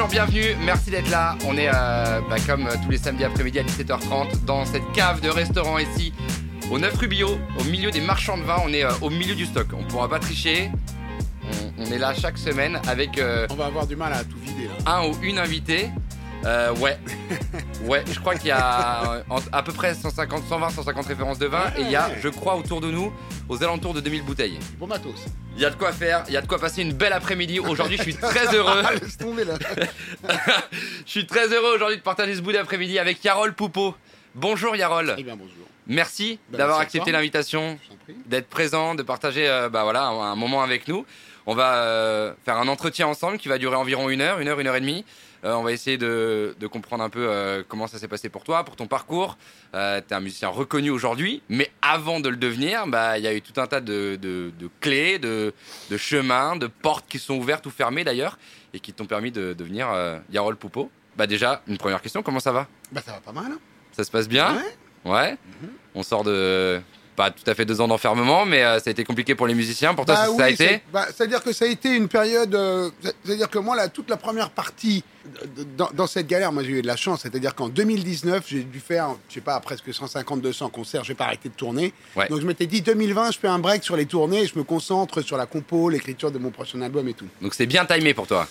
Bonjour, bienvenue, merci d'être là. On est euh, bah, comme euh, tous les samedis après-midi à 17h30 dans cette cave de restaurant ici, au 9 rue Bio, au milieu des marchands de vin. On est euh, au milieu du stock. On pourra pas tricher. On, on est là chaque semaine avec On va avoir du mal à tout vider là. un ou une invitée. Euh, ouais, ouais, je crois qu'il y a euh, à peu près 150, 120, 150 références de vin et il y a, je crois, autour de nous, aux alentours de 2000 bouteilles. Bon matos. Il y a de quoi faire, il y a de quoi passer une belle après-midi. Aujourd'hui, je suis très heureux. Ah, laisse tomber là. Je suis très heureux aujourd'hui de partager ce bout d'après-midi avec Yarol Poupeau. Bonjour Yarol. Eh bien bonjour. Merci Bah, d'avoir accepté l'invitation, d'être présent, de partager euh, bah voilà, un, un moment avec nous. On va euh, faire un entretien ensemble qui va durer environ une heure, une heure, une heure et demie. Euh, on va essayer de, de comprendre un peu euh, comment ça s'est passé pour toi, pour ton parcours. Euh, tu es un musicien reconnu aujourd'hui, mais avant de le devenir, bah, il y a eu tout un tas de, de- de clés, de, chemins, de portes qui sont ouvertes ou fermées d'ailleurs, et qui t'ont permis de devenir Yarol Poupeau. Bah déjà, une première question, comment ça va? Bah ça va pas mal. Hein Ça se passe bien? Ouais. Ouais. Mhm. On sort de pas tout à fait deux ans d'enfermement, mais euh, ça a été compliqué pour les musiciens. Pour toi, Bah ça, oui, ça a été bah, C'est-à-dire que ça a été une période. euh, c'est- C'est-à-dire que moi, là, toute la première partie dans, dans cette galère, moi j'ai eu de la chance. C'est-à-dire qu'en 2019, j'ai dû faire, je sais pas, presque 150-200 concerts. J'ai pas arrêté de tourner. Ouais. Donc je m'étais dit 2020, je fais un break sur les tournées et je me concentre sur la compo, l'écriture de mon prochain album et tout. Donc c'est bien timé pour toi.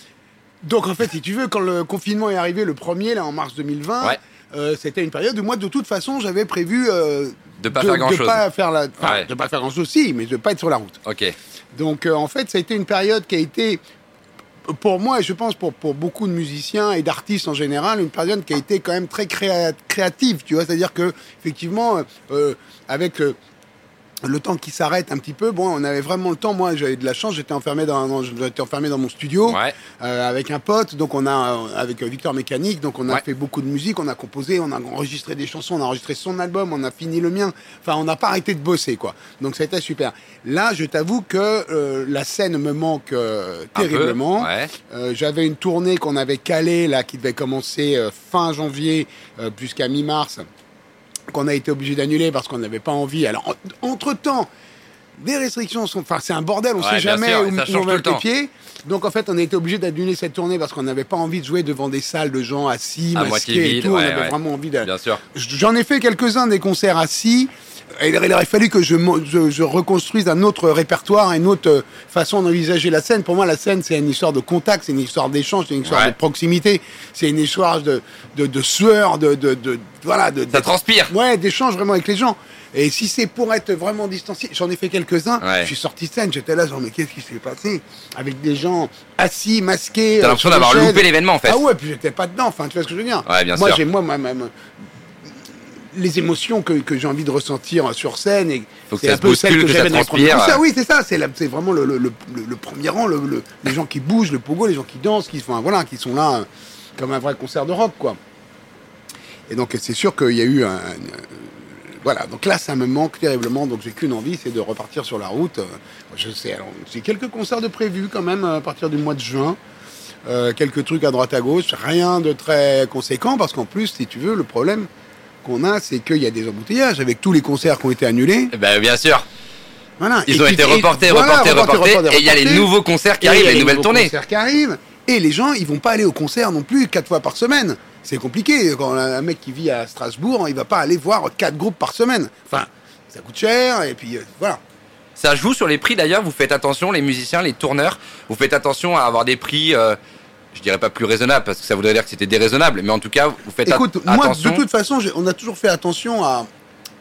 Donc en fait, si tu veux, quand le confinement est arrivé le premier, là en mars 2020, Ouais. Euh, c'était une période où moi, de toute façon, j'avais prévu euh, De pas de, faire grand de chose. pas faire la, Ouais. de pas faire grand chose aussi, mais de pas être sur la route. Ok. Donc euh, en fait, ça a été une période qui a été pour moi, et je pense pour, pour beaucoup de musiciens et d'artistes en général, une période qui a été quand même très créa- créative, tu vois. C'est-à-dire que effectivement, euh, avec le temps qui s'arrête un petit peu, bon, on avait vraiment le temps. Moi, j'avais de la chance, j'étais enfermé dans, j'étais enfermé dans mon studio Ouais. euh, avec un pote. Donc on a, euh, avec euh, Victor Mécanique, donc on a Ouais. fait beaucoup de musique, on a composé, on a enregistré des chansons, on a enregistré son album, on a fini le mien. Enfin, on n'a pas arrêté de bosser, quoi. Donc ça a été super. Là, je t'avoue que euh, la scène me manque Un terriblement. Ouais. J'avais une tournée qu'on avait calée là, qui devait commencer fin janvier jusqu'à mi-mars, qu'on a été obligé d'annuler parce qu'on n'avait pas envie. Alors, entre temps, des restrictions sont. Enfin, c'est un bordel, on Ouais, sait jamais sûr, où, on va le les pieds. Donc, en fait, on a été obligé d'annuler cette tournée parce qu'on n'avait pas envie de jouer devant des salles de gens assis, À masqués moitié et vide, tout. on avait ouais. vraiment envie de. Bien sûr. J'en ai fait quelques-uns des concerts assis. Et il aurait fallu que je, mo- je, je reconstruise un autre répertoire, une autre façon d'envisager la scène. Pour moi, la scène, c'est une histoire de contact, c'est une histoire d'échange, c'est une histoire Ouais. de proximité, c'est une histoire de, de, de sueur, de, de, de- voilà, de, Ça transpire. ouais, d'échange vraiment avec les gens. Et si c'est pour être vraiment distancié, j'en ai fait quelques-uns. Ouais. Je suis sorti de scène, j'étais là, genre, mais qu'est-ce qui s'est passé Avec des gens assis, masqués. T'as euh, l'impression d'avoir loupé l'événement en fait. Ah ouais, puis j'étais pas dedans, enfin, tu vois ce que je veux dire Ouais, bien Moi, j'ai moi, ma- les émotions que, que j'ai envie de ressentir sur scène et c'est un peu bouscule, que que ça j'avais dans concerts. Oui, c'est ça, c'est vraiment le, le, le, le- le premier rang, le, le- les gens qui bougent, le pogo, les gens qui dansent, qui, enfin, voilà, qui sont là euh, comme un vrai concert de rock, quoi. Et donc, c'est sûr qu'il y a eu un, un- voilà, donc là, ça me manque terriblement. Donc, j'ai qu'une envie, c'est de repartir sur la route. Euh, Je sais, alors, j'ai quelques concerts de prévus quand même à partir du mois de juin. Euh, quelques trucs à droite à gauche, rien de très conséquent parce qu'en plus, si tu veux, le problème qu'on a, c'est qu'il y a des embouteillages avec tous les concerts qui ont été annulés. Eh Ben, bien sûr. Voilà. Ils Et ont été reportés, voilà, reportés, reportés. Et il y a les nouveaux concerts qui arrivent, les nouvelles tournées. concerts qui arrivent. Et les gens, ils vont pas aller au concert non plus quatre fois par semaine. C'est compliqué. Quand un mec qui vit à Strasbourg, il va pas aller voir quatre groupes par semaine. Enfin, ça coûte cher. Et puis euh, voilà. Ça joue sur les prix d'ailleurs. Vous faites attention, les musiciens, les tourneurs. Vous faites attention à avoir des prix. euh, je dirais pas plus raisonnables parce que ça voudrait dire que c'était déraisonnable. Mais en tout cas, vous faites at- Écoute, moi, attention. de toute façon, on a toujours fait attention à,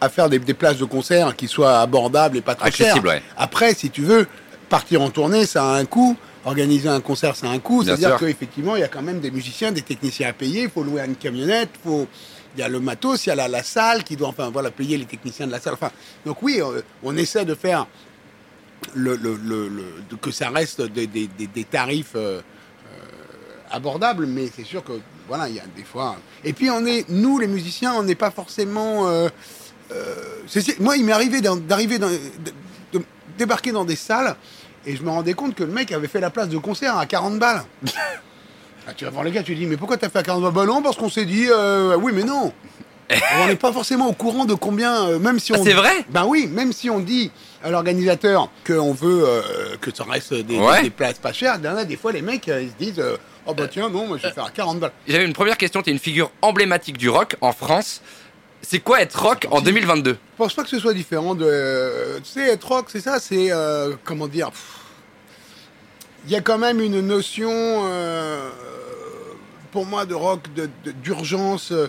à faire des, des places de concert qui soient abordables et pas trop chères. Ouais. Après, si tu veux, partir en tournée, ça a un coût. Organiser un concert, ça a un coût. C'est-à-dire qu'effectivement, il y a quand même des musiciens, des techniciens à payer. Il faut louer une camionnette. Faut... Il y a le matos, il y a la, la salle qui doit, enfin, voilà, payer les techniciens de la salle. Enfin, donc oui, euh, on essaie de faire le, le- le- le- de- que ça reste des, des- des- des tarifs euh, euh, abordables, mais c'est sûr que voilà, il y a des fois. Et puis on est, nous les musiciens, on n'est pas forcément. euh, moi, il m'est arrivé d'arriver de débarquer dans des salles et je me rendais compte que le mec avait fait la place de concert à 40 balles. Ah, tu vas voir les gars, tu dis mais pourquoi t'as fait à 40 balles? Bah non, parce qu'on s'est dit euh, oui, mais non. on n'est pas forcément au courant de combien, euh, même si Ah, on. c'est vrai? Ben oui, même si on dit à l'organisateur qu'on veut euh, que ça reste des, Ouais. des- des places pas chères, il y en a des fois les mecs euh, ils se disent euh, Oh bah tiens, non, moi je vais faire 40 balles. J'avais une première question. Tu es une figure emblématique du rock en France. C'est quoi être rock en 2022 Je pense pas que ce soit différent de. Tu sais, être rock, c'est ça, c'est. euh, comment dire Il y a quand même une notion, euh, pour moi, de rock, de- de- d'urgence, euh,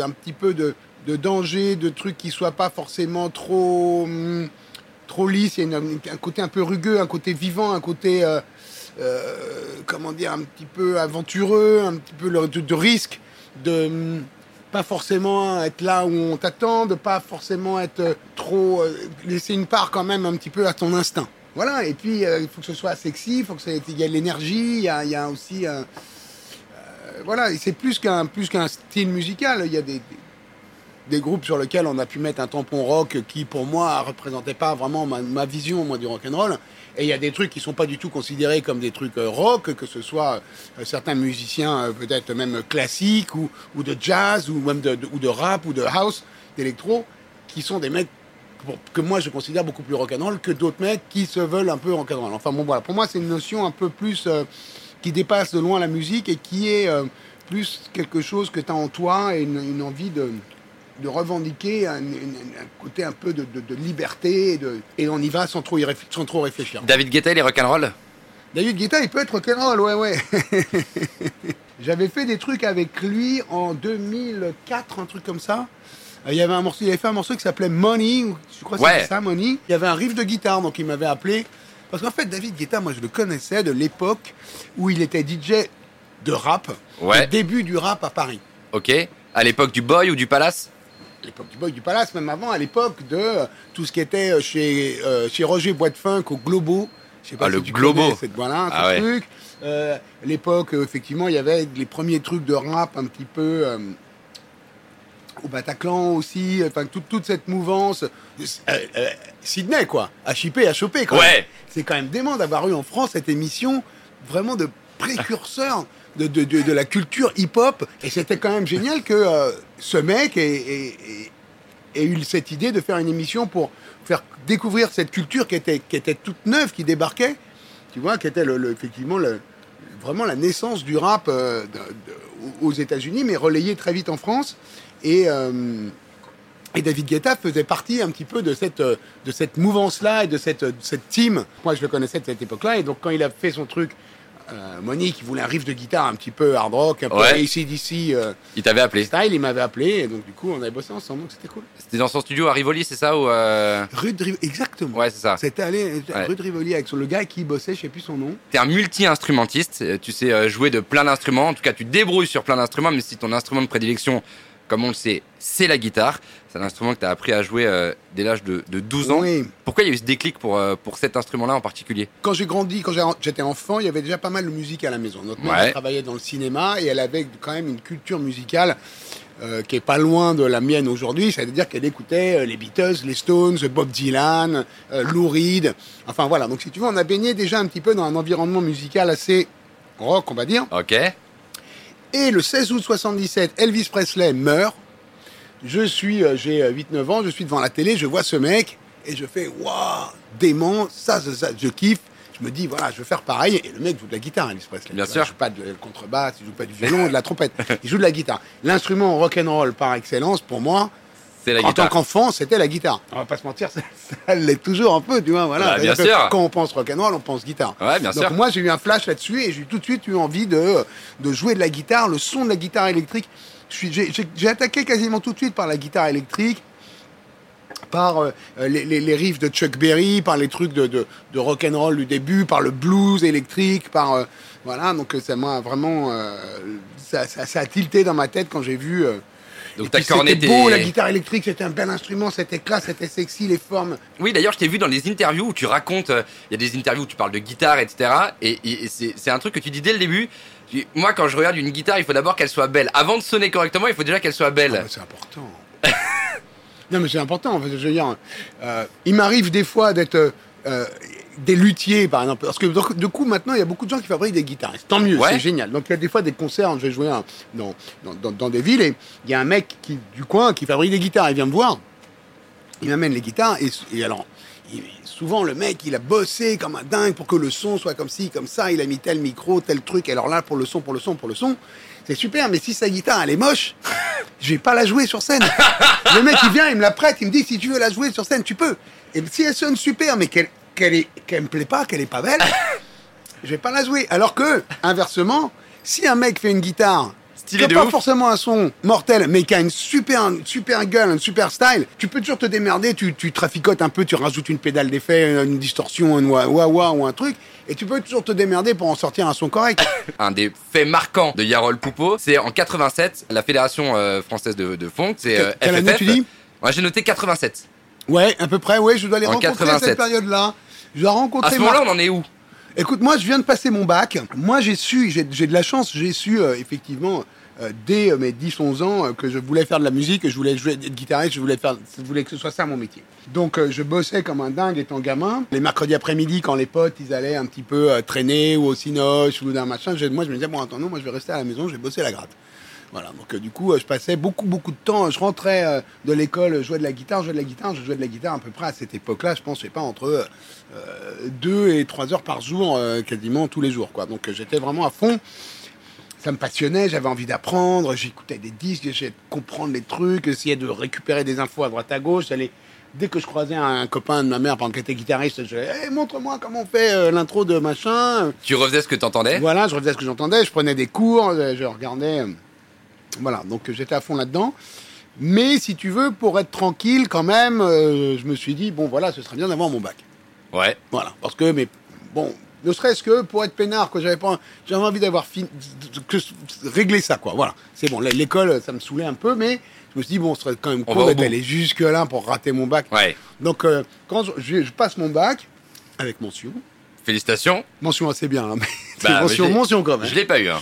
un petit peu de, de danger, de trucs qui soient pas forcément trop. hum, trop lisses. Il y a une- un côté un peu rugueux, un côté vivant, un côté. euh, euh, comment dire, un petit peu aventureux, un petit peu de risque, de hum, pas forcément être là où on t'attend, de pas forcément être euh, trop euh, laisser une part quand même un petit peu à ton instinct. Voilà, et puis euh, il faut que ce soit sexy, il faut que il y ait l'énergie, il y a, aussi euh, voilà, c'est plus qu'un plus qu'un style musical, il y a des des groupes sur lesquels on a pu mettre un tampon rock qui pour moi représentait pas vraiment ma, ma vision moi du rock and roll et il y a des trucs qui sont pas du tout considérés comme des trucs euh, rock que ce soit euh, certains musiciens euh, peut-être même classiques ou, de jazz ou même de, ou de rap ou de house d'électro qui sont des mecs que moi je considère beaucoup plus rock and roll que d'autres mecs qui se veulent un peu rock and roll. Enfin bon voilà, pour moi c'est une notion un peu plus qui dépasse de loin la musique et qui est plus quelque chose que tu as en toi et une envie de, de revendiquer un, un côté un peu de, de- de liberté et, de- et on y va sans trop, y sans trop réfléchir. David Guetta, il est rock'n'roll? David Guetta, il peut être rock'n'roll, ouais, ouais. J'avais fait des trucs avec lui en 2004, un truc comme ça. Il y avait un morceau, il avait fait un morceau qui s'appelait Money, je crois que Ouais. c'était ça, Money. Il y avait un riff de guitare, donc il m'avait appelé. Parce qu'en fait, David Guetta, moi je le connaissais de l'époque où il était DJ de rap, Ouais. au début du rap à Paris. Ok. À l'époque du Boy ou du Palace? L'époque du Boy du Palace, même avant, à l'époque de euh, tout ce qui était euh, chez, euh, chez Roger Boitefunk au Globo. Je sais pas Ah, si le tu Globo. connais cette- voilà, Ah ce ouais. truc. Euh, l'époque, effectivement, il y avait les premiers trucs de rap un petit peu au Bataclan aussi. Enfin, toute, toute cette mouvance. Euh, euh, Sydney, quoi. À chipper, à choper, quoi. Ouais. C'est quand même dément d'avoir eu en France cette émission vraiment de précurseur de, de, de, la culture hip-hop. Et c'était quand même génial que euh, ce mec ait, eu cette idée de faire une émission pour faire découvrir cette culture qui était, qui était toute neuve, qui débarquait, tu vois, qui était effectivement vraiment la naissance du rap euh, aux États-Unis, mais relayée très vite en France. Et, euh, et David Guetta faisait partie un petit peu de cette, de cette mouvance-là et de cette, de cette team. Moi, je le connaissais de cette époque-là. Et donc, quand il a fait son truc, euh, Monique, il voulait un riff de guitare un petit peu hard rock, un peu Ouais. ACDC euh, Il t'avait appelé. style, il m'avait appelé. Et donc, du coup, on avait bossé ensemble. Donc, c'était cool. C'était dans son studio à Rivoli, c'est ça ou euh, Rue de Rivoli, exactement. Ouais, c'est ça. C'était allé Ouais. rue de Rivoli avec son- le gars qui bossait, je sais plus son nom. T'es un multi-instrumentiste, euh, tu sais euh, jouer de plein d'instruments, en tout cas tu débrouilles sur plein d'instruments, mais si ton instrument de prédilection, comme on le sait, c'est la guitare, c'est un instrument que tu as appris à jouer euh, dès l'âge de, de 12 ans. Oui. Pourquoi il y a eu ce déclic pour, euh, pour cet instrument-là en particulier? Quand j'ai grandi, quand j'étais enfant, il y avait déjà pas mal de musique à la maison. Notre mère Ouais. travaillait dans le cinéma et elle avait quand même une culture musicale euh, qui est pas loin de la mienne aujourd'hui. C'est-à-dire qu'elle écoutait euh, les Beatles, les Stones, Bob Dylan, euh, Lou Reed. Enfin voilà. Donc si tu veux, on a baigné déjà un petit peu dans un environnement musical assez rock, on va dire. Ok. Et le 16 août 77, Elvis Presley meurt. Je suis, euh, j'ai 8-9 ans, je suis devant la télé, je vois ce mec et je fais waouh, dément, ça, ça, ça, je kiffe. Je me dis voilà, je veux faire pareil. Et le mec joue de la guitare, Elvis Presley. Bien sûr. Il joue pas de contrebasse, il joue pas du violon, de la trompette. Il joue de la guitare. L'instrument rock and roll par excellence pour moi, C'est la en tant qu'enfant, c'était la guitare. On va pas se mentir, ça, ça l'est toujours un peu, tu vois. Voilà. Bah, bien sûr. Quand on pense rock and roll, on pense guitare. Ouais, bien Donc sûr. moi j'ai eu un flash là-dessus et j'ai tout de suite eu envie de, de jouer de la guitare, le son de la guitare électrique. Je suis- J'ai attaqué quasiment tout de suite par la guitare électrique, par euh, les, les- les riffs de Chuck Berry, par les trucs de, de, de rock and roll du début, par le blues électrique, par euh, voilà. Donc euh, ça m'a vraiment euh, ça, ça- ça a tilté dans ma tête quand j'ai vu. Euh, Donc corné C'était tes- beau, la guitare électrique, c'était un bel instrument, c'était classe, c'était sexy, les formes. Oui, d'ailleurs, je t'ai vu dans les interviews où tu racontes, euh, il y a des interviews où tu parles de guitare, etc. Et, et- et c'est un truc que tu dis dès le début. Tu Moi, quand je regarde une guitare, il faut d'abord qu'elle soit belle. Avant de sonner correctement, il faut déjà qu'elle soit Ah belle. bah, c'est important. non, mais c'est important. en fait, Je veux dire, euh, il m'arrive des fois d'être euh, des luthiers, par exemple. Parce que donc, du coup, maintenant, il y a beaucoup de gens qui fabriquent des guitares. Tant mieux, Ouais. c'est génial. Donc, il y a des fois des concerts, je vais jouer un- dans, dans, dans- dans des villes, et il y a un mec qui, du coin qui fabrique des guitares. Il vient me voir, il m'amène les guitares, et, et alors, il- souvent le mec, il a bossé comme un dingue pour que le son soit comme ci, comme ça. Il a mis tel micro, tel truc. Alors là, pour le son, pour le son, pour le son, c'est super. Mais si sa guitare, elle est moche, je vais pas la jouer sur scène. le mec, il vient, il me la prête, il me dit si tu veux la jouer sur scène, tu peux. Et si elle sonne super, mais qu'elle qu'elle me plaît pas, qu'elle est pas belle, je vais pas la jouer. Alors que, inversement, si un mec fait une guitare Stylé de a pas ouf. forcément un son mortel, mais qui a une super, une super gueule, un super style, tu peux toujours te démerder, tu, tu traficotes un peu, tu rajoutes une pédale d'effet, une distorsion, un wah wah wah ou un truc, et tu peux toujours te démerder pour en sortir un son correct. Un des faits marquants de Yarol Poupeau, c'est en 87, la Fédération euh, française de, de funk, c'est euh, Quelle année tu dis Moi j'ai noté 87. Ouais, à peu près, ouais, je dois les En rencontrer à 87. cette période-là. Je dois À rencontrer ce moment-là, on en est où? Écoute, moi, je viens de passer mon bac. Moi, j'ai su, j'ai de la chance, j'ai su, euh, effectivement, dès euh, mes 10-11 ans, euh, que je voulais faire de la musique, que je voulais jouer, être guitariste, je voulais, faire, je voulais que ce soit ça mon métier. Donc, euh, je bossais comme un dingue étant gamin. Les mercredis après-midi, quand les potes, ils allaient un petit peu euh, traîner ou au cinoche ou d'un machin, je- moi, je me disais, bon, attends, non, moi, je vais rester à la maison, je vais bosser la gratte. Voilà, donc euh, du coup, euh, je passais beaucoup, beaucoup de temps. Je rentrais euh, de l'école, je jouais de la guitare, je jouais de la guitare, je jouais de la guitare à peu près à cette époque-là, je pense, je sais pas, entre euh, euh, deux et trois heures par jour, euh, quasiment tous les jours. Donc euh, j'étais vraiment à fond. Ça me passionnait, j'avais envie d'apprendre, j'écoutais des disques, j'essayais de comprendre les trucs, essayais de récupérer des infos à droite à gauche. J'allais, dès que je croisais un copain de ma mère, exemple, qui était guitariste, je disais, hey, montre-moi comment on fait euh, l'intro de machin. Tu refaisais ce que t'entendais? Voilà, je refaisais ce que j'entendais, je prenais des cours, je regardais. euh, Voilà, donc euh, j'étais à fond là-dedans. Mais si tu veux, pour être tranquille quand même, euh, je me suis dit, bon voilà, ce serait bien d'avoir mon bac. Ouais. Voilà, parce que, mais bon, ne serait-ce que pour être peinard, que j'avais pas, j'avais envie d'avoir fini, que régler ça, quoi. Voilà, c'est bon. L'école, ça me saoulait un peu, mais je me suis dit, bon, ce serait quand même cool bout. allé jusque-là pour rater mon bac. Ouais. Donc, euh, quand je, passe mon bac, avec mention, Félicitations. mention assez bien, hein, mais Bah, mais mention, l'ai- mention quand même. Je l'ai pas eu. Hein.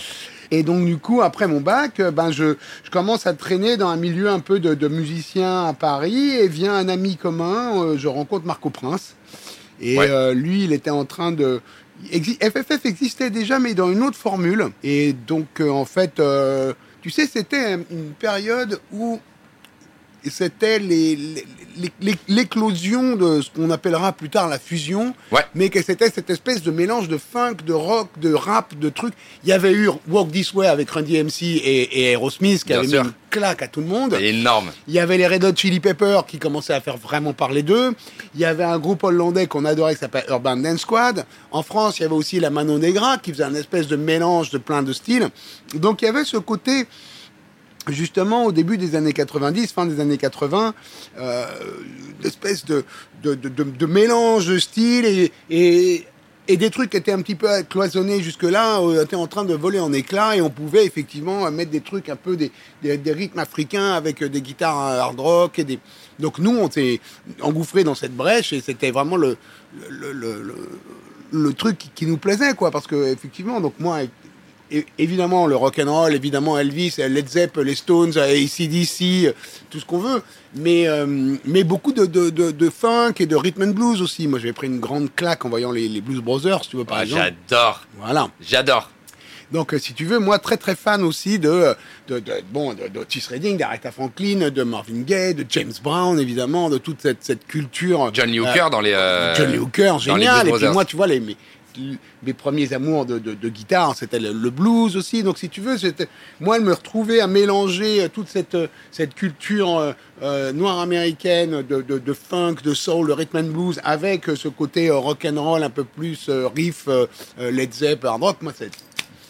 Et donc, du coup, après mon bac, euh, ben, je, je commence à traîner dans un milieu un peu de, de musiciens à Paris et vient un ami commun, euh, je rencontre Marco Prince. Et Ouais. euh, lui, il était en train de... FFF existait déjà, mais dans une autre formule. Et donc, euh, en fait, euh, tu sais, c'était une période où c'était l'éclosion de ce qu'on appellera plus tard la fusion, Ouais. mais que c'était cette espèce de mélange de funk, de rock, de rap, de trucs. Il y avait eu Walk This Way avec Randy MC et, et Aerosmith qui Bien avait sûr. mis une claque à tout le monde. Énorme. Il y avait les Red Hot Chili Peppers qui commençaient à faire vraiment parler d'eux. Il y avait un groupe hollandais qu'on adorait qui s'appelle Urban Dance Squad. En France, il y avait aussi la Manon Negra qui faisait un espèce de mélange de plein de styles. Donc il y avait ce côté, justement, au début des années 90, fin des années 80, euh, une espèce de, de, de, mélange de styles et, et, des trucs qui étaient un petit peu cloisonnés jusque-là euh, étaient en train de voler en éclats et on pouvait effectivement mettre des trucs un peu des, des, rythmes africains avec euh, des guitares hard rock et des donc nous on s'est engouffré dans cette brèche et c'était vraiment le le, le, le, truc qui, nous plaisait quoi parce que effectivement donc moi évidemment le rock and roll, évidemment Elvis, Led Zepp, les Stones, ACDC, tout ce qu'on veut, mais euh, mais beaucoup de, de, de, de funk et de rhythm and blues aussi. Moi, j'avais pris une grande claque en voyant les, les Blues Brothers, tu vois par Ah, exemple. J'adore. Voilà. J'adore. Donc, euh, si tu veux, moi, très très fan aussi de, de, de bon, de, d'Otis Redding, d'Aretha Franklin, de Marvin Gaye, de James Brown, évidemment, de toute cette, cette culture. John Lee euh, Hooker dans les. euh, Johnny Hooker, les génial. Et puis moi, tu vois, les, mes, mes premiers amours de, de, de guitare, c'était le, le blues aussi. Donc, si tu veux, moi, elle me retrouvait à mélanger euh, toute cette, euh, cette culture euh, euh, noire américaine de, de, de funk, de soul, de rhythm and blues, avec ce côté euh, rock and roll un peu plus riff, Led Zepp, hard rock. Moi,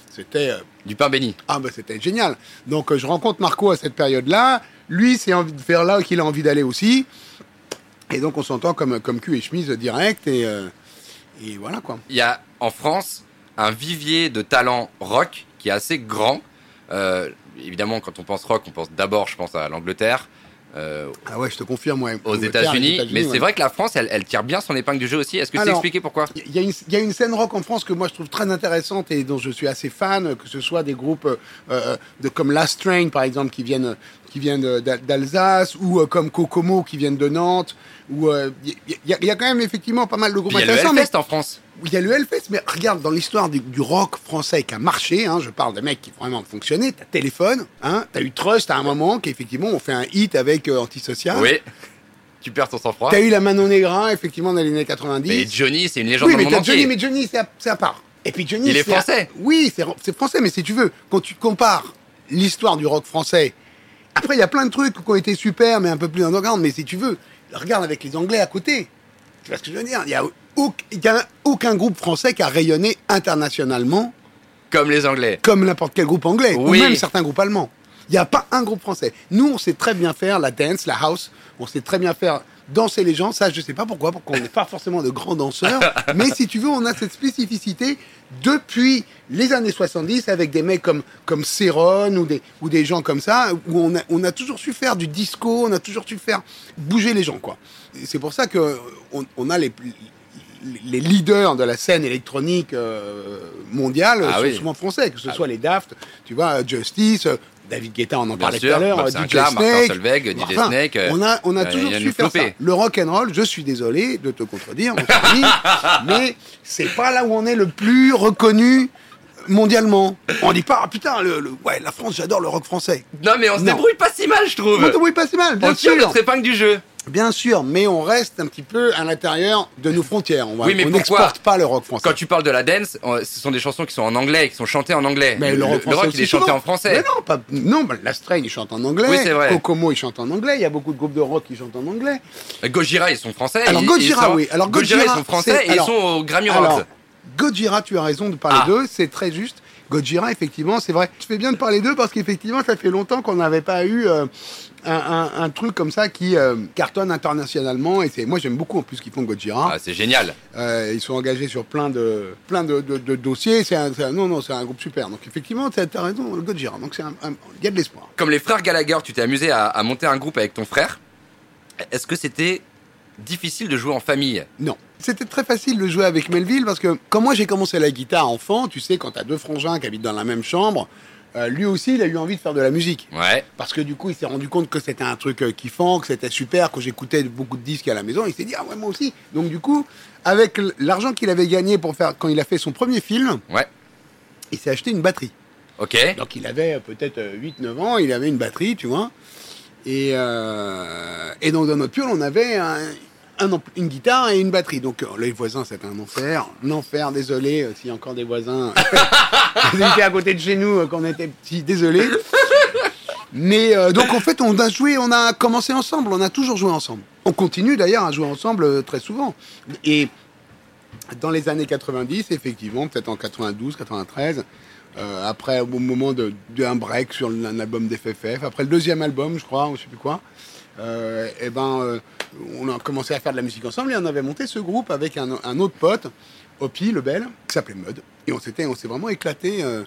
c'était Du pain béni. ah bah c'était génial. Donc je rencontre Marco à cette période-là. Lui, c'est envie de faire là qu'il a envie d'aller aussi. Et donc on s'entend comme, comme cul et chemise direct. Et, et voilà quoi. Il y a en France un vivier de talent rock qui est assez grand. Euh, évidemment, quand on pense rock, on pense d'abord, je pense, à l'Angleterre, euh, Ah ouais, je te confirme. Ouais. aux États-Unis. mais ouais. c'est vrai que la France, elle, elle tire bien son épingle du jeu aussi. Est-ce que tu expliquer pourquoi? Il y, a une, il y a une scène rock en France que moi je trouve très intéressante et dont je suis assez fan, que ce soit des groupes euh, de, comme Last Train par exemple qui viennent, qui viennent d'Al- d'Alsace ou euh, comme Kokomo qui viennent de Nantes. Euh, il y, il y a- il y a quand même effectivement pas mal de groupes Puis Il y a le intéressants. Hellfest en France. Il y a le Hellfest, mais regarde, dans l'histoire du, du rock français qui a marché, hein, je parle de mecs qui vraiment fonctionné, t'as Téléphone, hein, t'as eu Trust à un moment, qui effectivement ont fait un hit avec euh, Antisocial. Oui. Tu perds ton sang-froid. T'as eu la Manon Negra, effectivement, dans les années 90. Mais Johnny, c'est une légende oui, dans mais le monde t'as Johnny, mais Johnny, c'est à, part. Et puis Johnny, Il est à- français. Oui, c'est c'est français, mais si tu veux, quand tu compares l'histoire du rock français, après, il y a plein de trucs qui ont été super, mais un peu plus underground, mais si tu veux, regarde avec les Anglais à côté. Tu vois ce que je veux dire? Il n'y a, auc- il y a aucun groupe français qui a rayonné internationalement Comme les Anglais. comme n'importe quel groupe anglais, Oui. ou même certains groupes allemands. Il n'y a pas un groupe français. Nous, on sait très bien faire la dance, la house, on sait très bien faire danser les gens. Ça, je ne sais pas pourquoi, pourquoi on n'est pas forcément de grands danseurs. mais si tu veux, on a cette spécificité depuis les années 70 avec des mecs comme, comme Céron ou des, ou des gens comme ça, où on a, on a toujours su faire du disco, on a toujours su faire bouger les gens, quoi. C'est pour ça que on, on a les, les leaders de la scène électronique euh, mondiale Ah sont oui. souvent français, que ce Ah soit les Daft, tu vois, Justice, David Guetta, on en parlait tout à l'heure, Bob euh, DJ Snake. DJ Snake, euh, on a, on a euh, toujours su faire ça. Le rock and roll, je suis désolé de te contredire, mais c'est pas là où on est le plus reconnu mondialement. On dit pas, ah, putain, le, le- ouais, la France, j'adore le rock français. Non, mais on se Non. débrouille pas si mal, je trouve. On te oui, pas si mal, bien On tire sûr. notre épingle du jeu. Bien sûr, mais on reste un petit peu à l'intérieur de nos frontières. On Oui, mais on pourquoi n'exporte pas le rock français. Quand tu parles de la dance, ce sont des chansons qui sont en anglais, qui sont chantées en anglais. Mais le, rock, français il est chanté souvent. en français. Mais non, pas, non bah, La Strain, il chante en anglais. Oui, c'est vrai. Kokomo, il chante en anglais. Il y a beaucoup de groupes de rock qui chantent en anglais. Gojira, ils sont français. Alors, Gojira, sont- oui. Alors, Gojira, Gojira, ils sont français et alors- ils sont au Grammy Alors, Awards. Gojira, tu as raison de parler Ah. d'eux, c'est très juste. Gojira, effectivement, c'est vrai. Je fais bien de parler d'eux parce qu'effectivement, ça fait longtemps qu'on n'avait pas eu euh, un, un- un truc comme ça qui euh, cartonne internationalement. Et c'est moi, j'aime beaucoup en plus ce qu'ils font Gojira. Ah, c'est génial. Euh, ils sont engagés sur plein de, plein de, de- de dossiers. C'est un, non, non, c'est un groupe super. Donc effectivement, tu as raison, le Gojira. Donc c'est il y a de l'espoir. Comme les frères Gallagher, tu t'es amusé à, à monter un groupe avec ton frère. Est-ce que c'était difficile de jouer en famille? Non. C'était très facile de jouer avec Melville parce que quand moi j'ai commencé la guitare enfant, tu sais, quand tu as deux frangins qui habitent dans la même chambre, euh, lui aussi il a eu envie de faire de la musique. Ouais. Parce que du coup il s'est rendu compte que c'était un truc euh, kiffant, que c'était super, que j'écoutais beaucoup de disques à la maison, il s'est dit ah ouais moi aussi. Donc du coup, avec l'argent qu'il avait gagné pour faire quand il a fait son premier film, Ouais. il s'est acheté une batterie. Ok. Donc il avait euh, peut-être euh, 8-9 ans, il avait une batterie, tu vois. Et, euh, et donc dans notre piole, on avait un, un une guitare et une batterie. Donc euh, les voisins, c'était un enfer. Un enfer, désolé euh, s'il y a encore des voisins qui étaient à côté de chez nous euh, quand on était petits, désolé. Mais euh, donc en fait, on a joué, on a commencé ensemble, on a toujours joué ensemble. On continue d'ailleurs à jouer ensemble euh, très souvent. Et dans les années 90, effectivement, peut-être en 92, 93, euh, après au moment d'un break sur un album d'FFF, après le deuxième album, je crois, ou je sais plus quoi, euh, et ben, euh, on a commencé à faire de la musique ensemble et on avait monté ce groupe avec un, un autre pote, Hopi, le bel, qui s'appelait Mud. Et on s'était, on s'est vraiment éclaté. euh,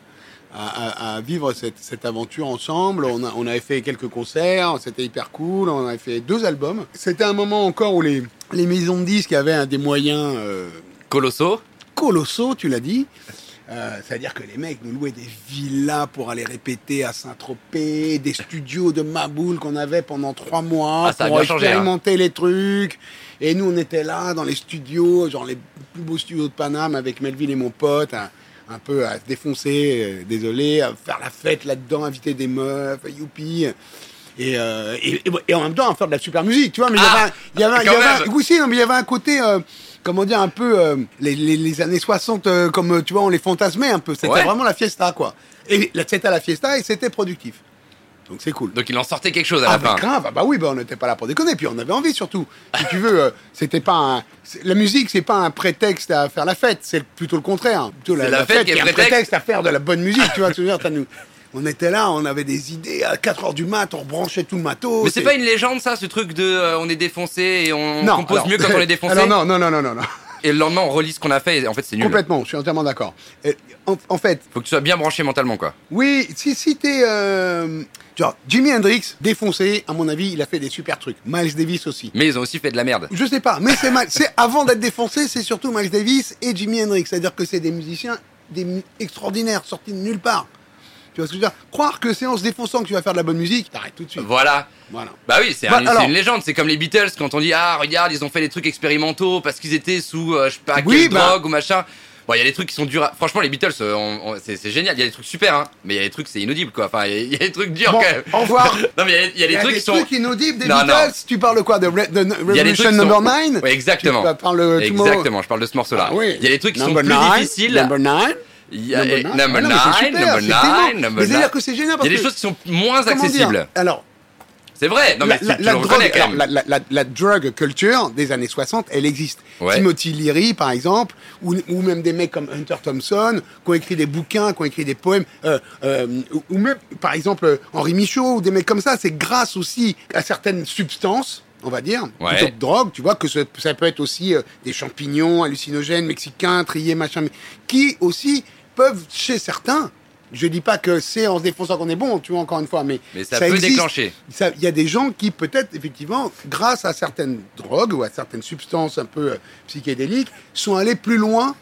à, à- à vivre cette, cette aventure ensemble. On, a- on avait fait quelques concerts, c'était hyper cool. On avait fait deux albums. C'était un moment encore où les, les maisons de disques avaient un des moyens Colosso. colossaux, tu l'as dit. Euh, C'est-à-dire que les mecs nous louaient des villas pour aller répéter à Saint-Tropez, des studios de Maboule qu'on avait pendant trois mois Ah, ça pour changé, hein. expérimenter les trucs. Et nous, on était là dans les studios, genre les plus beaux studios de Paname avec Melville et mon pote, un, un peu à se défoncer, euh, désolé, à faire la fête là-dedans, inviter des meufs, youpi. Et, euh, et, et- et en même temps, à faire de la super musique, tu vois. Mais il y Ah, avait un- il y avait, un- il y quand avait un- même. oui, si, non, mais il y avait un côté, euh, comment dire, un peu euh, les, les- les années 60, euh, comme euh, tu vois, on les fantasmait un peu. C'était Ouais. vraiment la fiesta, quoi. Et c'était la fiesta et c'était productif. Donc c'est cool. Donc il en sortait quelque chose à Ah, la mais fin. grave, ah bah oui, bah on n'était pas là pour déconner, puis on avait envie surtout. Si tu veux, euh, c'était pas un... La musique, c'est pas un prétexte à faire la fête, c'est plutôt le contraire. Plutôt C'est la fête qui est un prétexte. prétexte à faire de la bonne musique, tu vois je veux dire, nous- On était là, on avait des idées, à 4h du mat, on rebranchait tout le matos. Mais c'est pas une légende ça, ce truc de euh, on est défoncé et on Non, compose alors- mieux quand on est défoncé Alors non, non, non, non, non, non. Et le lendemain on relit ce qu'on a fait et en fait c'est nul. Complètement, je suis entièrement d'accord. En, en fait, Faut que tu sois bien branché mentalement quoi. oui, si, si t'es... euh, genre, Jimi Hendrix, défoncé, à mon avis, il a fait des super trucs. Miles Davis aussi. Mais ils ont aussi fait de la merde. Je sais pas, mais c'est mal. C'est avant d'être défoncé, c'est surtout Miles Davis et Jimi Hendrix. C'est-à-dire que c'est des musiciens des extraordinaires, sortis de nulle part. Tu vois ce que je veux dire? Croire que c'est en se défonçant que tu vas faire de la bonne musique, t'arrêtes tout de suite. Voilà. Voilà. Bah oui, c'est Bah, un- alors- c'est une légende. C'est comme les Beatles quand on dit ah regarde ils ont fait des trucs expérimentaux parce qu'ils étaient sous euh, je sais pas Oui, quelle bah- drogue ou machin. Bon, il y a des trucs qui sont durs. à- Franchement, les Beatles, euh, c'est génial. Il y a des trucs super, hein. Mais il y a des trucs, c'est inaudible, quoi. Enfin, il y a- des trucs durs Bon, quand même. au revoir. non, mais il y a- il y, a Il des y a trucs des qui sont. trucs inaudibles des Non, non. Beatles. Tu parles quoi? De, Re- de Il y a des Revolution Number sont- 9 Ouais, exactement. Tu parles Exactement, je parle de ce morceau-là. Ah oui. Il y a des trucs qui Number sont plus nine, difficiles. Number 9. Il y a Number eh, nine. number Ah non, mais c'est nine, super, number c'est-à-dire que c'est génial Il y parce a des choses qui sont moins accessibles. Alors, C'est vrai. Non, mais la, la drogue, la, drug culture des années 60, elle existe. Timothy Leary, par exemple, ou, même des mecs comme Hunter Thompson, qui ont écrit des bouquins, qui ont écrit des poèmes, euh, euh, ou même, par exemple, Henri Michaud, ou des mecs comme ça. C'est grâce aussi à certaines substances, on va dire, Ouais. plutôt que drogue, tu vois, que ce- ça peut être aussi euh, des champignons hallucinogènes, mexicains, triés, machin, mais qui aussi peuvent, chez certains, je dis pas que c'est en se défonçant qu'on est bon, tu vois, encore une fois, mais, Mais ça, peut existe. déclencher. Il y a des gens qui, peut-être, effectivement, grâce à certaines drogues ou à certaines substances un peu euh, psychédéliques, sont allés plus loin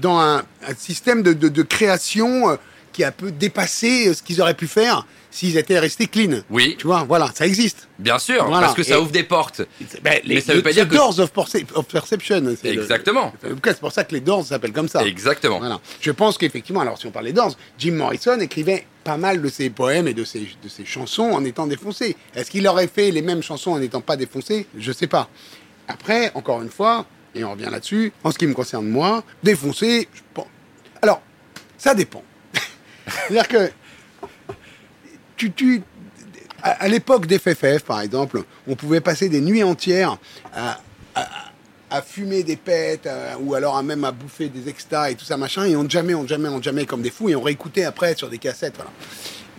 dans un, un système de, de- de création euh, qui a un peu dépassé ce qu'ils auraient pu faire s'ils étaient restés clean. Oui, Tu vois, voilà, ça existe. bien sûr, Voilà. parce que ça Et- ouvre des portes. Ben, Mais ça veut pas the dire que- Doors of, of Perception. Exactement. en tout cas, c'est pour ça que les Doors s'appellent comme ça. Exactement. Voilà. Je pense qu'effectivement, alors si on parle des Doors, Jim Morrison écrivait pas mal de ses poèmes et de ses, de ses chansons en étant défoncé. Est-ce qu'il aurait fait les mêmes chansons en n'étant pas défoncé? Je sais pas. Après, encore une fois, et on revient là-dessus, en ce qui me concerne moi, défoncé, je pense... Alors, ça dépend. C'est-à-dire que tu, tu, à, à l'époque des FFF, par exemple, on pouvait passer des nuits entières à, à, à fumer des pètes, ou alors à même à bouffer des extas et tout ça, machin, et on jamais, on jamais, on jamais comme des fous, et on réécoutait après sur des cassettes, voilà.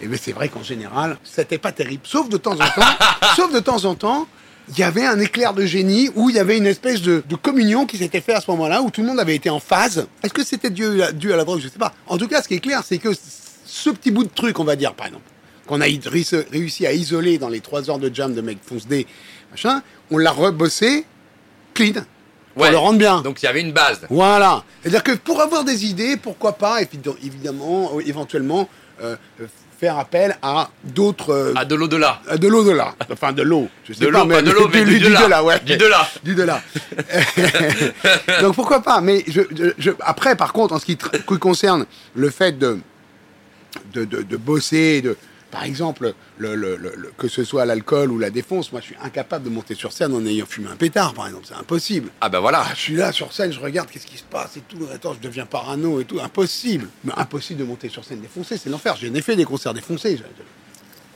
Et ben c'est vrai qu'en général, c'était pas terrible. Sauf de temps en temps, sauf de temps en temps, il y avait un éclair de génie où il y avait une espèce de, de communion qui s'était fait à ce moment-là, où tout le monde avait été en phase. Est-ce que c'était dû, à- dû à la drogue? Je sais pas. En tout cas, ce qui est clair, c'est que ce petit bout de truc, on va dire, par exemple, qu'on a réussi- à isoler dans les trois heures de jam de mec fonce D, machin, on l'a rebossé clean. Pour Ouais. le rendre bien. Donc il y avait une base. Voilà. C'est-à-dire que pour avoir des idées, pourquoi pas, évi- évidemment, euh, éventuellement, euh, euh, faire appel à d'autres. euh, À de l'au-delà. à de l'au-delà. Enfin, de l'eau. Je sais De l'eau, pas de l'eau, mais du du delà. delà, ouais. Du delà. Du delà. Donc pourquoi pas Mais je, je- je- après, par contre, en ce qui concerne le fait de, de, de, de bosser, de, par exemple, le, le- le- le- que ce soit l'alcool ou la défonce, moi je suis incapable de monter sur scène en ayant fumé un pétard, par exemple. C'est impossible. Ah bah voilà. Je suis là sur scène, je regarde qu'est-ce qui se passe et tout. Attends, je deviens parano et tout. Impossible. Mais impossible de monter sur scène défoncé, c'est l'enfer. J'en ai fait des concerts défoncés.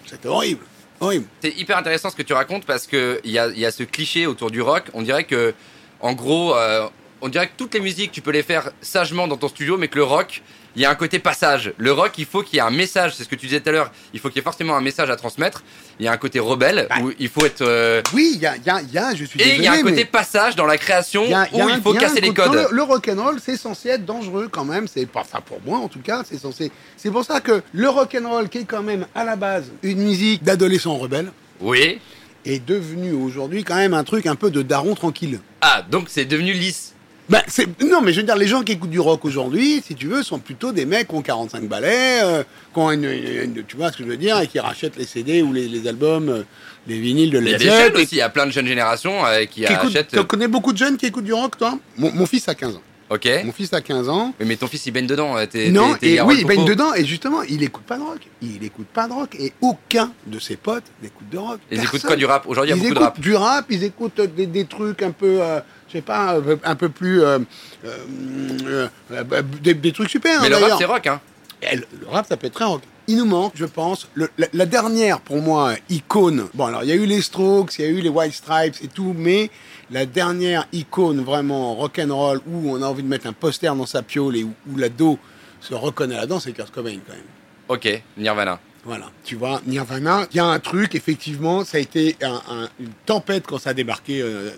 C'était horrible. Horrible. C'est hyper intéressant ce que tu racontes parce que il y a, y a ce cliché autour du rock. On dirait que, en gros, euh, on dirait que toutes les musiques, tu peux les faire sagement dans ton studio, mais que le rock, il y a un côté passage. Le rock, il faut qu'il y ait un message. C'est ce que tu disais tout à l'heure. Il faut qu'il y ait forcément un message à transmettre. Il y a un côté rebelle Bah. où il faut être. euh, Oui, il y a, y, a, il y a, je suis et désolé, il y a un côté passage dans la création y a- où il faut casser les codes. Le, le rock'n'roll, c'est censé être dangereux quand même. C'est pas, enfin pour moi en tout cas, c'est censé. C'est pour ça que le rock'n'roll, qui est quand même à la base une musique d'adolescents rebelles, Oui. est devenu aujourd'hui quand même un truc un peu de daron tranquille. Ah, donc c'est devenu lisse. Ben, c'est... Non, mais je veux dire, les gens qui écoutent du rock aujourd'hui, si tu veux, sont plutôt des mecs qui ont 45 balais, euh, qui ont une, une- Tu vois ce que je veux dire Et qui rachètent les CD ou les, les albums, euh, les vinyles de Il y a Led des jeunes aussi. Il y a plein de jeunes générations euh, qui qui achètent. Tu connais beaucoup de jeunes qui écoutent du rock, toi? Mon, mon fils a 15 ans. Ok. Mon fils a 15 ans. Mais ton fils il baigne dedans. t'es- Non, et oui, il baigne dedans, et justement, il écoute pas de rock. Il écoute pas de rock, et aucun de ses potes n'écoute de rock. Ils écoutent quoi du rap? Aujourd'hui, il y a Ils beaucoup de écoutent rap. du rap, ils écoutent des, des trucs un peu, euh, je sais pas, un peu, plus, euh, euh, euh, des, des trucs super. Mais hein, le rap, c'est rock, hein. Et Le, le rap, ça peut être très rock. Il nous manque, je pense, le- la, la dernière, pour moi, icône. Bon, alors, il y a eu les Strokes, il y a eu les White Stripes et tout, mais la dernière icône vraiment rock'n'roll où on a envie de mettre un poster dans sa piole et où, où l'ado se reconnaît là-dedans, c'est Kurt Cobain, quand même. Ok, Nirvana. Voilà, tu vois, Nirvana, il y a un truc, effectivement, ça a été un- un- une tempête quand ça a débarqué, euh,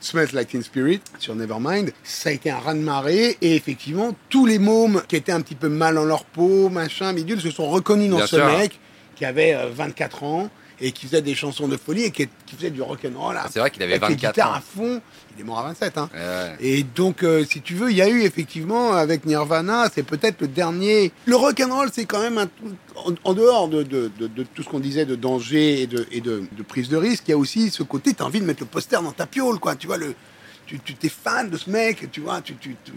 Smells Like Teen Spirit, sur Nevermind. Ça a été un raz-de-marée, et effectivement, tous les mômes qui étaient un petit peu mal dans leur peau, machin, bidule, se sont reconnus dans Bien ce sûr. mec qui avait euh, 24 ans et qui faisait des chansons de folie et qui, faisait du rock'n'roll. à- Ah, c'est vrai qu'il avait avec les 24 guitares ans. à fond. Il est mort à 27, hein. Ouais, ouais. Et donc, euh, si tu veux, il y a eu effectivement avec Nirvana, c'est peut-être le dernier. Le rock'n'roll, c'est quand même un en, en dehors de, de- de- de tout ce qu'on disait de danger et de, et de, de prise de risque. Il y a aussi ce côté, t'as envie de mettre le poster dans ta piole, quoi. Tu vois le. tu, tu t'es fan de ce mec, tu vois, tu,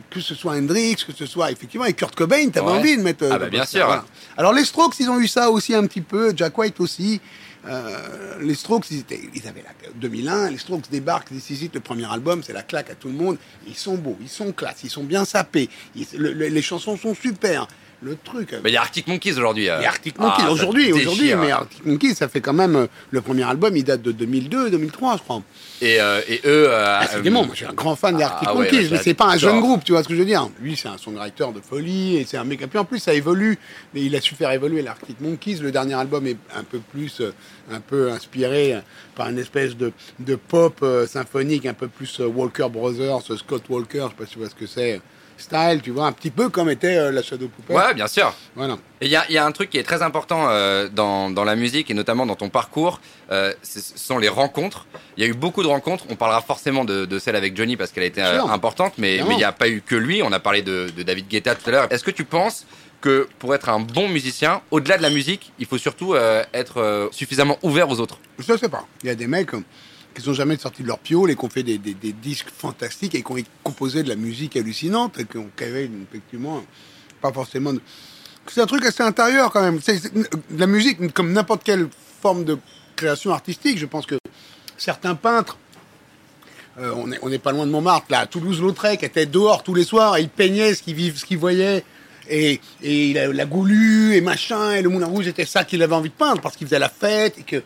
que ce soit Hendrix, que ce soit effectivement, et Kurt Cobain, t'avais Ouais. envie de mettre. euh, Ah bah, bien sûr. voilà. Alors les Strokes, ils ont eu ça aussi un petit peu, Jack White aussi. Euh, les Strokes, ils, étaient, ils avaient la 2001, les Strokes débarquent, Is It, le premier album, c'est la claque à tout le monde. Ils sont beaux, ils sont classe, ils sont bien sapés, ils- le- le- les chansons sont super. Le truc. Mais il y a Arctic Monkeys aujourd'hui. euh. Et Arctic Monkeys, Ah, aujourd'hui, aujourd'hui, mais Arctic Monkeys, ça fait quand même, euh, le premier album, il date de 2002, 2003, je crois. Et, euh, et eux. euh, Ah, c'est moi, je suis un grand fan des Arctic ah ouais, Monkeys, bah, mais c'est pas un jeune groupe, tu vois ce que je veux dire. Lui, c'est un songwriter de folie, et c'est un mec. Et puis en plus, ça évolue, et il a su faire évoluer l'Arctic Monkeys. Le dernier album est un peu plus, un peu inspiré par une espèce de, de pop symphonique, un peu plus Walker Brothers, Scott Walker, je sais pas si tu vois ce que c'est, style, tu vois, un petit peu comme était euh, la Shadow Puppet. Ouais, bien sûr. Voilà. Et il y a, il y a un truc qui est très important euh, dans, dans la musique et notamment dans ton parcours, euh, ce sont les rencontres. Il y a eu beaucoup de rencontres. On parlera forcément de, de celle avec Johnny parce qu'elle a été euh, importante, mais il n'y a pas eu que lui. On a parlé de, de David Guetta tout à l'heure. Est-ce que tu penses que pour être un bon musicien, au-delà de la musique, il faut surtout être suffisamment ouvert aux autres? Je sais pas. Il y a des mecs euh, qui sont jamais sortis de leur piole et qui ont fait des, disques fantastiques et qui ont composé de la musique hallucinante et qui avaient effectivement pas forcément. de- C'est un truc assez intérieur quand même. La musique, comme n'importe quelle forme de création artistique, je pense que certains peintres. euh, on n'est pas loin de Montmartre, là, à Toulouse-Lautrec, était dehors tous les soirs, et il peignait ce qu'il vivait, ce qu'il voyait, et, et il la goulue, et machin, et le Moulin Rouge, c'était ça qu'il avait envie de peindre, parce qu'il faisait la fête, et que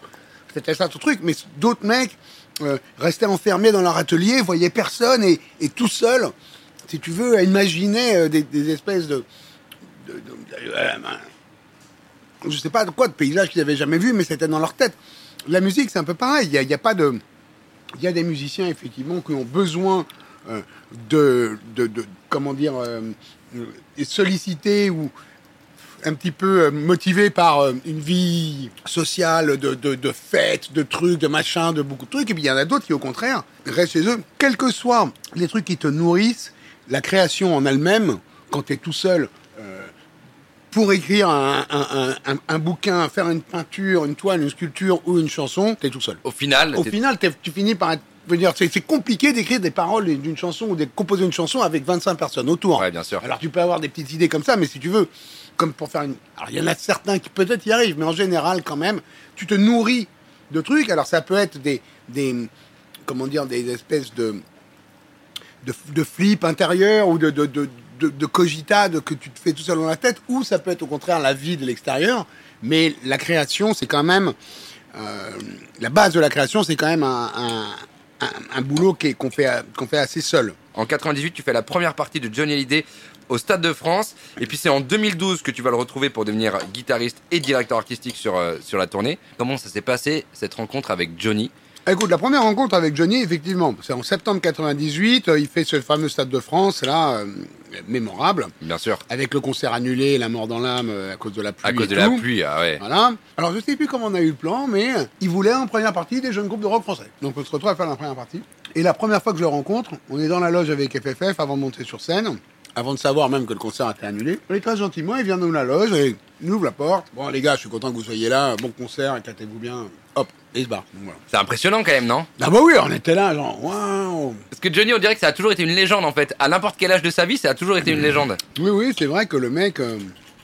c'était ça tout truc. Mais d'autres mecs euh, enfermés dans leur atelier, voyaient personne, et, tout seul, si tu veux, imaginer euh, des, espèces de... de, de- de- je sais pas de quoi, de paysages qu'ils n'avaient jamais vus, mais c'était dans leur tête. La musique, c'est un peu pareil. Il y a des musiciens, effectivement, qui ont besoin euh, de, Comment dire euh, Solliciter ou un petit peu euh, motivés par euh, une vie sociale, de, de, de fêtes, de trucs, de machins, de beaucoup de trucs. Et puis il y en a d'autres qui, au contraire, restent chez eux. Quels que soient les trucs qui te nourrissent, la création en elle-même, quand tu es tout seul, euh, pour écrire un, un- un- bouquin, faire une peinture, une toile, une sculpture ou une chanson, tu es tout seul. Au final, Au final, tu finis par être. c'est compliqué d'écrire des paroles d'une chanson ou de composer une chanson avec 25 personnes autour. Ouais, bien sûr. Alors tu peux avoir des petites idées comme ça, mais si tu veux, comme pour faire une. Alors il y en a certains qui peut-être y arrivent, mais en général, quand même, tu te nourris de trucs. Alors ça peut être des. des comment dire, des espèces de. de, de flips intérieurs ou de. de, de de, de que tu te fais tout seul dans la tête, ou ça peut être au contraire la vie de l'extérieur, mais la création, c'est quand même euh, la base de la création, c'est quand même un, un, un- un boulot qu'on fait, qu'on fait assez seul. En 98, tu fais la première partie de Johnny Hallyday au Stade de France. Et puis c'est en 2012 que tu vas le retrouver pour devenir guitariste et directeur artistique sur, euh, sur la tournée. Comment ça s'est passé, cette rencontre avec Johnny? Écoute, la première rencontre avec Johnny, effectivement, c'est en septembre 98. euh, il fait ce fameux Stade de France, là, euh, mémorable, Bien sûr. avec le concert annulé, la mort dans l'âme euh, à cause de la pluie. À cause et de la pluie, ah ouais. Voilà. Alors, je sais plus comment on a eu le plan, mais il voulait en première partie des jeunes groupes de rock français. Donc, on se retrouve à faire la première partie. Et la première fois que je le rencontre, on est dans la loge avec FFF avant de monter sur scène. Avant de savoir même que le concert a été annulé. On est très gentiment, il vient dans la loge et il ouvre la porte. Bon, les gars, je suis content que vous soyez là. Bon concert, éclatez-vous bien. Hop, et il se barre. Donc, voilà. C'est impressionnant quand même, non? Ah bah oui, on était là, genre, waouh Parce que Johnny, on dirait que ça a toujours été une légende en fait. À n'importe quel âge de sa vie, ça a toujours été une légende. Oui, oui, c'est vrai que le mec... euh,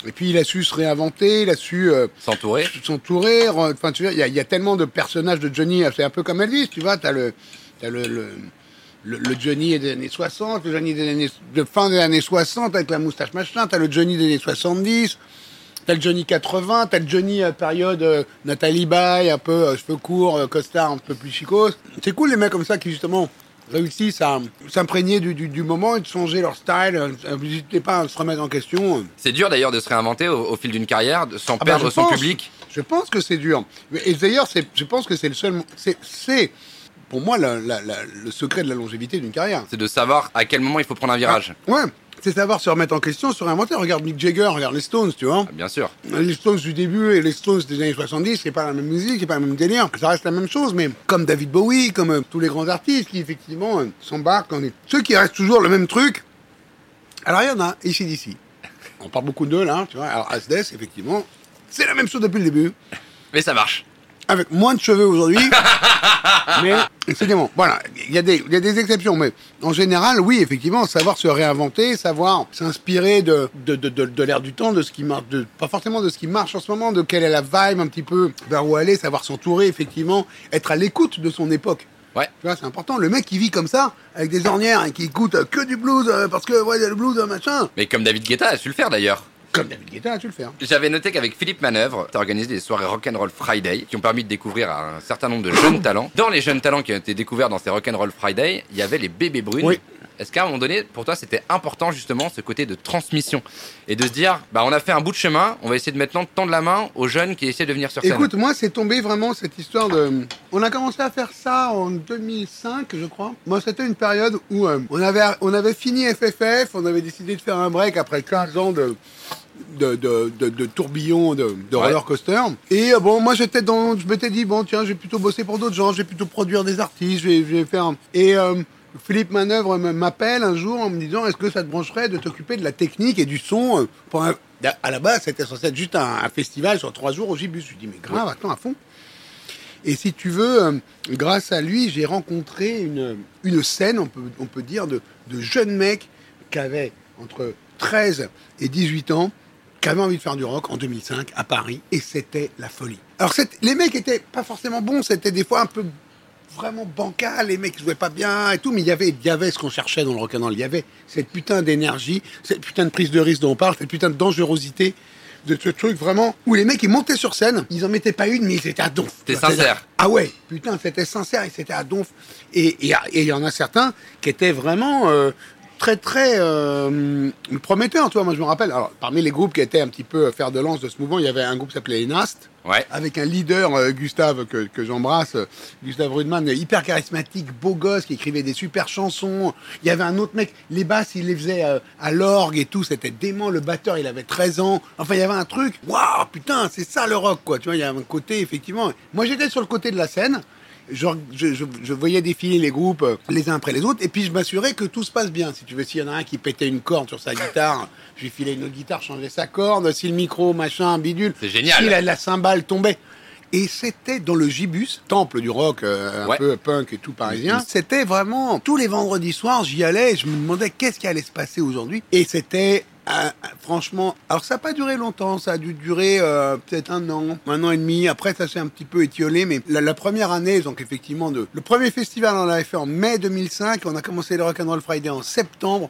Et puis, il a su se réinventer, il a su... euh, S'entourer. s'entourer. re- Enfin, tu vois, il y, a- il y a tellement de personnages de Johnny. C'est un peu comme Elvis, tu vois. T'as le, t'as le, le, le, le Johnny des années 60, le Johnny des années, de fin des années 60 avec la moustache machin. T'as le Johnny des années 70. T'as le Johnny 80, t'as le Johnny euh, période euh, Nathalie Baye, un peu euh, cheveux courts, euh, costard un peu plus chicos. C'est cool les mecs comme ça qui justement réussissent à s'imprégner du, du, du moment et de changer leur style. Euh, N'hésitez pas à se remettre en question. C'est dur d'ailleurs de se réinventer au, au fil d'une carrière, sans Ah bah, perdre son pense. public. Je pense que c'est dur. Et d'ailleurs, je pense que c'est le seul. C'est pour moi la- la- la- le secret de la longévité d'une carrière. C'est de savoir à quel moment il faut prendre un virage. Ouais, c'est savoir se remettre en question, se réinventer. Regarde Mick Jagger, regarde les Stones, tu vois. Ah, Bien sûr. Les Stones du début et les Stones des années 70, c'est pas la même musique, c'est pas le même délire. Ça reste la même chose, mais comme David Bowie, comme euh, tous les grands artistes qui effectivement euh, s'embarquent des... Ceux qui restent toujours le même truc. Alors il y en a, ici d'ici. On parle beaucoup d'eux là, tu vois. Alors Asdes, effectivement, c'est la même chose depuis le début. Mais ça marche. Avec moins de cheveux aujourd'hui. mais Excusez-moi. Voilà, il y, a des- il y a des exceptions, mais en général, oui, effectivement, savoir se réinventer, savoir s'inspirer de, de, de, de, du temps, de ce qui marche, de, pas forcément de ce qui marche en ce moment, de quelle est la vibe un petit peu, vers où aller, savoir s'entourer, effectivement, être à l'écoute de son époque. Ouais. Tu vois, c'est important. Le mec qui vit comme ça, avec des ornières et qui écoute que du blues, euh, parce que, ouais, le blues, euh, machin. Mais comme David Guetta a su le faire d'ailleurs. Comme David Guetta, tu le fais. hein. J'avais noté qu'avec Philippe Manœuvre, tu as organisé des soirées Rock'n'Roll Friday qui ont permis de découvrir un certain nombre de jeunes talents. Dans les jeunes talents qui ont été découverts dans ces Rock'n'Roll Friday, il y avait les bébés brunes. Oui. Est-ce qu'à un moment donné, pour toi, c'était important justement ce côté de transmission et de se dire, bah on a fait un bout de chemin, on va essayer de maintenant tendre la main aux jeunes qui essaient de venir sur scène. Écoute, moi, c'est tombé vraiment cette histoire de. On a commencé à faire ça en 2005, je crois. Moi, c'était une période où euh, on, avait, on avait fini FFF, on avait décidé de faire un break après 15 ans de. De, de, de, de tourbillon, de, Ouais. roller coaster. Et euh, bon, moi j'étais dans, je m'étais dit bon tiens, je vais plutôt bosser pour d'autres gens, je vais plutôt produire des artistes, je vais, faire. Et euh, Philippe Manœuvre m'appelle un jour en me disant est-ce que ça te brancherait de t'occuper de la technique et du son euh, pour un- À la base, c'était censé être juste un, un festival sur trois jours au Gibus. Je lui dis mais grave, attends à fond. Et si tu veux, euh, grâce à lui, j'ai rencontré une, une scène, on peut, on peut dire, de, de jeunes mecs qui avaient entre 13 et 18 ans, qui avaient envie de faire du rock en 2005 à Paris, et c'était la folie. Alors les mecs étaient pas forcément bons, c'était des fois un peu vraiment bancal, les mecs jouaient pas bien et tout, mais il y avait, il y avait ce qu'on cherchait dans le rock'n'roll, il y avait cette putain d'énergie, cette putain de prise de risque dont on parle, cette putain de dangerosité, de ce truc vraiment où les mecs ils montaient sur scène, ils en mettaient pas une, mais ils étaient à donf. C'était sincère. Ah ouais, putain, c'était sincère et c'était à donf. Et il y en a certains qui étaient vraiment euh, très très euh, prometteurs, tu vois. Moi je me rappelle, alors parmi les groupes qui étaient un petit peu fer de lance de ce mouvement, il y avait un groupe qui s'appelait Enast Ouais. avec un leader, euh, Gustave, que, que j'embrasse, euh, Gustave Rudman, euh, hyper charismatique, beau gosse, qui écrivait des super chansons. Il y avait un autre mec, les basses, il les faisait euh, à l'orgue et tout, c'était dément. Le batteur, il avait 13 ans. Enfin, il y avait un truc, waouh, putain, c'est ça le rock, quoi. Tu vois, il y a un côté, effectivement. Moi, j'étais sur le côté de la scène. Je, je, je- je voyais défiler les groupes euh, les uns après les autres, et puis je m'assurais que tout se passe bien. Si tu veux, s'il y en a un qui pétait une corde sur sa guitare, je lui filais une autre guitare, changeais sa corde. Si le micro, machin, bidule. C'est génial. Si la, la cymbale tombait. Et c'était dans le Gibus, temple du rock euh, un Ouais. peu punk et tout parisien. C'était vraiment tous les vendredis soirs, j'y allais, et je me demandais qu'est-ce qui allait se passer aujourd'hui. Et c'était euh, franchement, alors ça n'a pas duré longtemps, ça a dû durer euh, peut-être un an, un an et demi. Après, ça s'est un petit peu étiolé, mais la, première année, donc effectivement, le premier festival, on l'avait fait en mai 2005, on a commencé le Rock'n'Roll Friday en septembre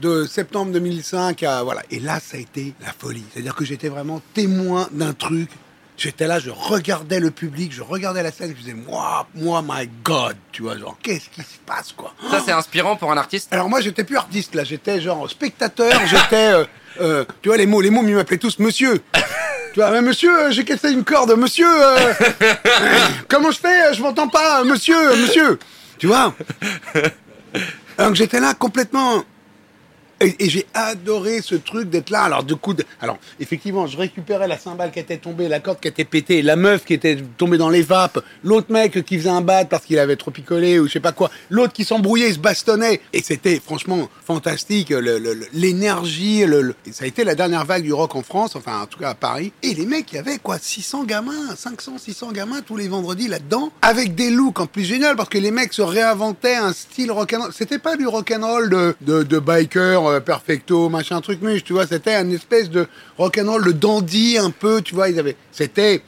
de septembre 2005 à voilà et là ça a été la folie c'est à dire que j'étais vraiment témoin d'un truc j'étais là je regardais le public je regardais la scène je disais moi moi my god tu vois genre qu'est-ce qui se passe quoi? Ça, c'est inspirant pour un artiste? alors moi j'étais plus artiste là j'étais genre spectateur j'étais euh, euh, tu vois les mots les mots ils m'appelaient tous monsieur. Tu vois mais monsieur euh, j'ai cassé une corde monsieur euh, comment je fais je m'entends pas monsieur monsieur. Tu vois? Donc j'étais là complètement et, j'ai adoré ce truc d'être là. Alors, du coup, de- alors effectivement, je récupérais la cymbale qui était tombée, la corde qui était pétée, la meuf qui était tombée dans les vapes, l'autre mec qui faisait un bat parce qu'il avait trop picolé ou je sais pas quoi, l'autre qui s'embrouillait, il se bastonnait. Et c'était franchement fantastique, l'énergie. Le, ça a été la dernière vague du rock en France, enfin en tout cas à Paris. Et les mecs, il y avait quoi 600 gamins, 500, 600 gamins tous les vendredis là-dedans, avec des looks en plus génial parce que les mecs se réinventaient un style rock'n'roll. C'était pas du rock'n'roll de, de, de biker, euh, perfecto, machin truc muche, tu vois. C'était un espèce de rock'n'roll, de dandy un peu, tu vois. Ils avaient, c'était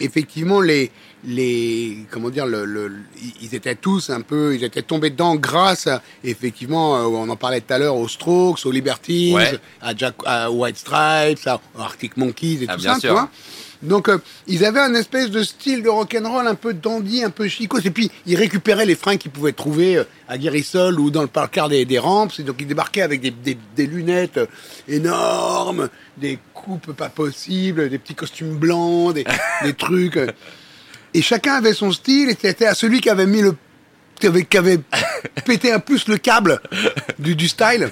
effectivement les les comment dire le, le- le- ils étaient tous un peu ils étaient tombés dedans grâce à, effectivement euh, on en parlait tout à l'heure aux Strokes aux Libertines Ouais. à Jack à White Stripes à Arctic Monkeys et Ah, tout bien ça sûr. tu vois donc euh, ils avaient un espèce de style de rock'n'roll un peu dandy, un peu chicos. Et puis ils récupéraient les freins qu'ils pouvaient trouver euh, à Guérissol ou dans le parc des, des rampes. Et donc ils débarquaient avec des, des- des lunettes euh, énormes, des coupes pas possibles, des petits costumes blancs, des, des trucs. Et chacun avait son style. Et c'était à celui qui avait mis le qui avait, qui avait pété un plus le câble du, du style.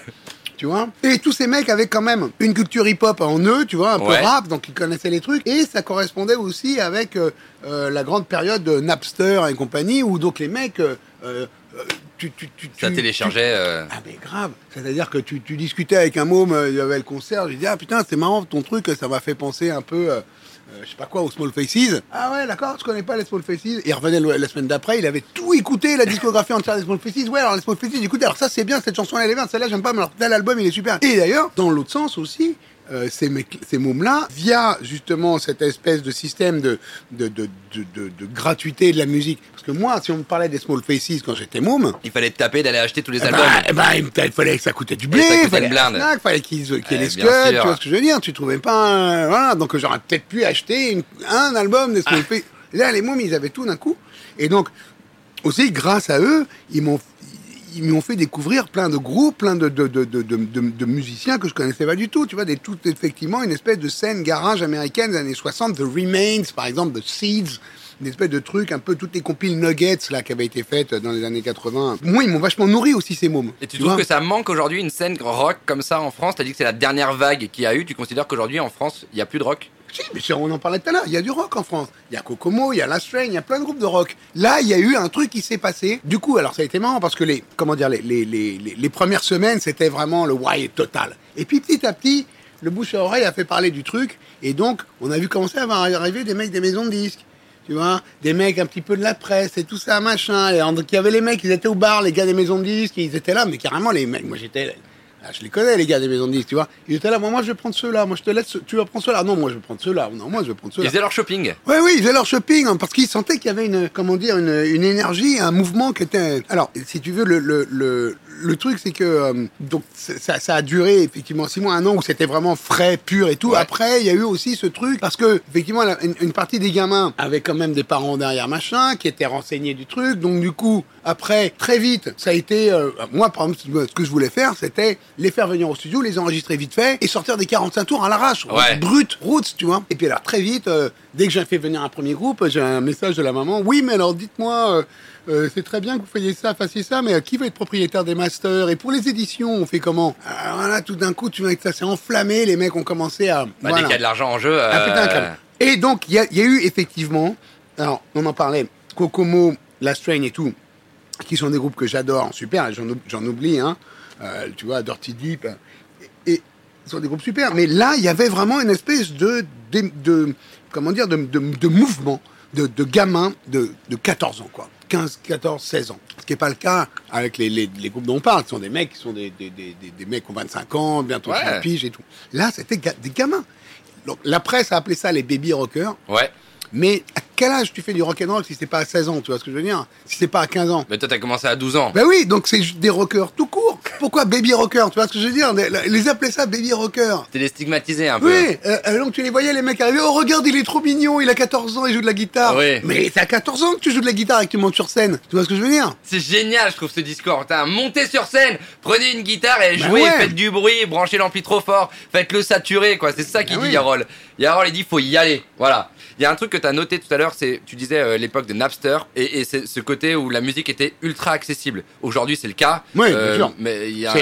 Tu vois Et tous ces mecs avaient quand même une culture hip-hop en eux, tu vois, un Ouais. peu rap, donc ils connaissaient les trucs. Et ça correspondait aussi avec euh, euh, la grande période de Napster et compagnie, où donc les mecs... euh, tu, tu, tu, Ça téléchargeait. euh, ah mais grave, c'est-à-dire que tu, discutais avec un môme, euh, il y avait le concert, je dis ah putain c'est marrant ton truc, ça m'a fait penser un peu euh, je sais pas quoi, aux Small Faces. Ah ouais, d'accord, je connais pas les Small Faces. Et il revenait la semaine d'après, il avait tout écouté, la discographie entière des Small Faces. Ouais, alors les Small Faces, écoutez, alors ça c'est bien, cette chanson elle est bien, celle-là j'aime pas, mais alors tel album il est super. Et d'ailleurs, dans l'autre sens aussi, euh, ces, ces mômes-là, via justement cette espèce de système de, de, de, de, gratuité de la musique. Parce que moi, si on me parlait des Small Faces quand j'étais môme, Il fallait te taper d'aller acheter tous les eh albums. ben, eh ben, il il fallait que ça coûtait du blé, il fallait fallait qu'ils qu'il y ait Eh, les scuds, tu vois ce que je veux dire Tu trouvais pas un... Voilà, donc j'aurais peut-être pu acheter une- un album des Ah. Small Faces. Là, les mômes, ils avaient tout d'un coup. Et donc, aussi, grâce à eux, ils m'ont ils m'ont fait découvrir plein de groupes, plein de, de, de, de, musiciens que je connaissais pas du tout. Tu vois, des, tout, effectivement, une espèce de scène garage américaine des années 60, The Remains, par exemple, The Seeds, une espèce de truc, un peu toutes les compiles Nuggets, là, qui avaient été faites dans les années 80. Moi, ils m'ont vachement nourri aussi, ces mômes. Et tu trouves vois que ça manque aujourd'hui une scène rock comme ça en France? T'as dit que c'est la dernière vague qu'il y a eu. Tu considères qu'aujourd'hui en France, il n'y a plus de rock? Si, mais on en parlait tout à l'heure, il y a du rock en France. Il y a Kokomo, il y a Last Train, il y a plein de groupes de rock. Là, il y a eu un truc qui s'est passé. Du coup, alors ça a été marrant parce que les, comment dire, les, les, les, les- premières semaines, c'était vraiment le why total. Et puis petit à petit, le bouche à oreille a fait parler du truc. Et donc, on a vu commencer à arriver des mecs des maisons de disques. Tu vois, des mecs un petit peu de la presse et tout ça, machin. Et donc, il y avait les mecs, ils étaient au bar, les gars des maisons de disques, ils étaient là, mais carrément, les mecs, moi j'étais ah, je les connais, les gars des maisons de disques, tu vois. Ils étaient là, moi, moi je vais prendre ceux-là, moi je te laisse, ce- tu vas prendre ceux-là. Non, moi je vais prendre ceux-là. Non, moi je vais prendre Ils ceux-là. faisaient leur shopping. Oui, oui, ils faisaient leur shopping hein, parce qu'ils sentaient qu'il y avait une, comment dire, une, une énergie, un mouvement qui était. Alors, si tu veux, le, le, le, le truc, c'est que euh, donc ça, ça a duré effectivement six mois, un an où c'était vraiment frais, pur et tout. Ouais. Après, il y a eu aussi ce truc parce que effectivement, la- une, une partie des gamins avaient quand même des parents derrière machin qui étaient renseignés du truc. Donc du coup, après, très vite, ça a été. euh, moi, par exemple, ce que je voulais faire, c'était les faire venir au studio, les enregistrer vite fait et sortir des 45 tours à l'arrache, Ouais. brut, roots, tu vois. Et puis alors très vite, euh, dès que j'ai fait venir un premier groupe, j'ai un message de la maman. Oui, mais alors dites-moi, euh, euh, c'est très bien que vous fassiez ça, fassiez ça, mais euh, qui va être propriétaire des masters? Et pour les éditions, on fait comment? Alors voilà, tout d'un coup, tu vois que ça s'est enflammé, les mecs ont commencé à. Bah, Dès voilà. qu'il y a de l'argent en jeu. Ah, euh. Et donc, il y, a- il y a eu effectivement, alors on en parlait, Kokomo, Last Train et tout, qui sont des groupes que j'adore, super, j'en oub- j'en oublie, hein, tu vois, Dirty Deep, et, et sont des groupes super. Mais là, il y avait vraiment une espèce de, de, de- comment dire, de, de, de mouvement de, de gamins de, de 14 ans, quoi. 15, 14, 16 ans. Ce qui n'est pas le cas avec les, les, les groupes dont on parle. Ce sont des mecs qui sont des, des, des, des- mecs qui ont 25 ans, bientôt Ouais. 30 piges et tout. Là, c'était ga- des gamins. Donc, la presse a appelé ça les baby rockers. Ouais. Mais à quel âge tu fais du rock'n'roll si c'est pas à 16 ans, tu vois ce que je veux dire? Si c'est pas à 15 ans. Mais toi, t'as commencé à 12 ans. Ben oui, donc c'est des rockers tout court. Pourquoi baby rocker? Tu vois ce que je veux dire? Les appeler ça baby rocker. T'es les stigmatisé un peu. Oui, euh, euh, donc tu les voyais les mecs arriver, oh regarde il est trop mignon, il a 14 ans, il joue de la guitare. Oui. Mais c'est à 14 ans que tu joues de la guitare et que tu montes sur scène. Tu vois ce que je veux dire? C'est génial, je trouve ce discours. T'as montez sur scène, prenez une guitare et Bah jouez, ouais. faites du bruit, branchez l'ampli trop fort, faites-le saturer, quoi. C'est ça qu'il Bah dit, oui. Yarol. Yarol, il dit, faut y aller. Voilà. Il y a un truc que t'as noté tout à l'heure, c'est, tu disais euh, l'époque de Napster, et, et c'est ce côté où la musique était ultra accessible. Aujourd'hui, c'est le cas. Oui, bien sûr. Mais il y a,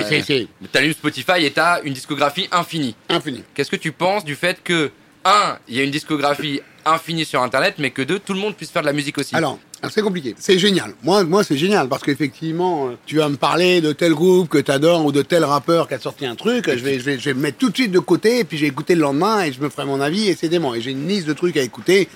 t'allumes Spotify et t'as une discographie infinie. Infini. Qu'est-ce que tu penses du fait que, un, il y a une discographie infinie sur Internet, mais que deux, tout le monde puisse faire de la musique aussi Alors, alors, c'est compliqué. C'est génial. Moi, moi c'est génial parce qu'effectivement, euh, tu vas me parler de tel groupe que t'adores ou de tel rappeur qui a sorti un truc. Je vais, je, vais, je vais me mettre tout de suite de côté et puis j'ai écouté le lendemain et je me ferai mon avis et c'est dément. Et j'ai une liste de trucs à écouter.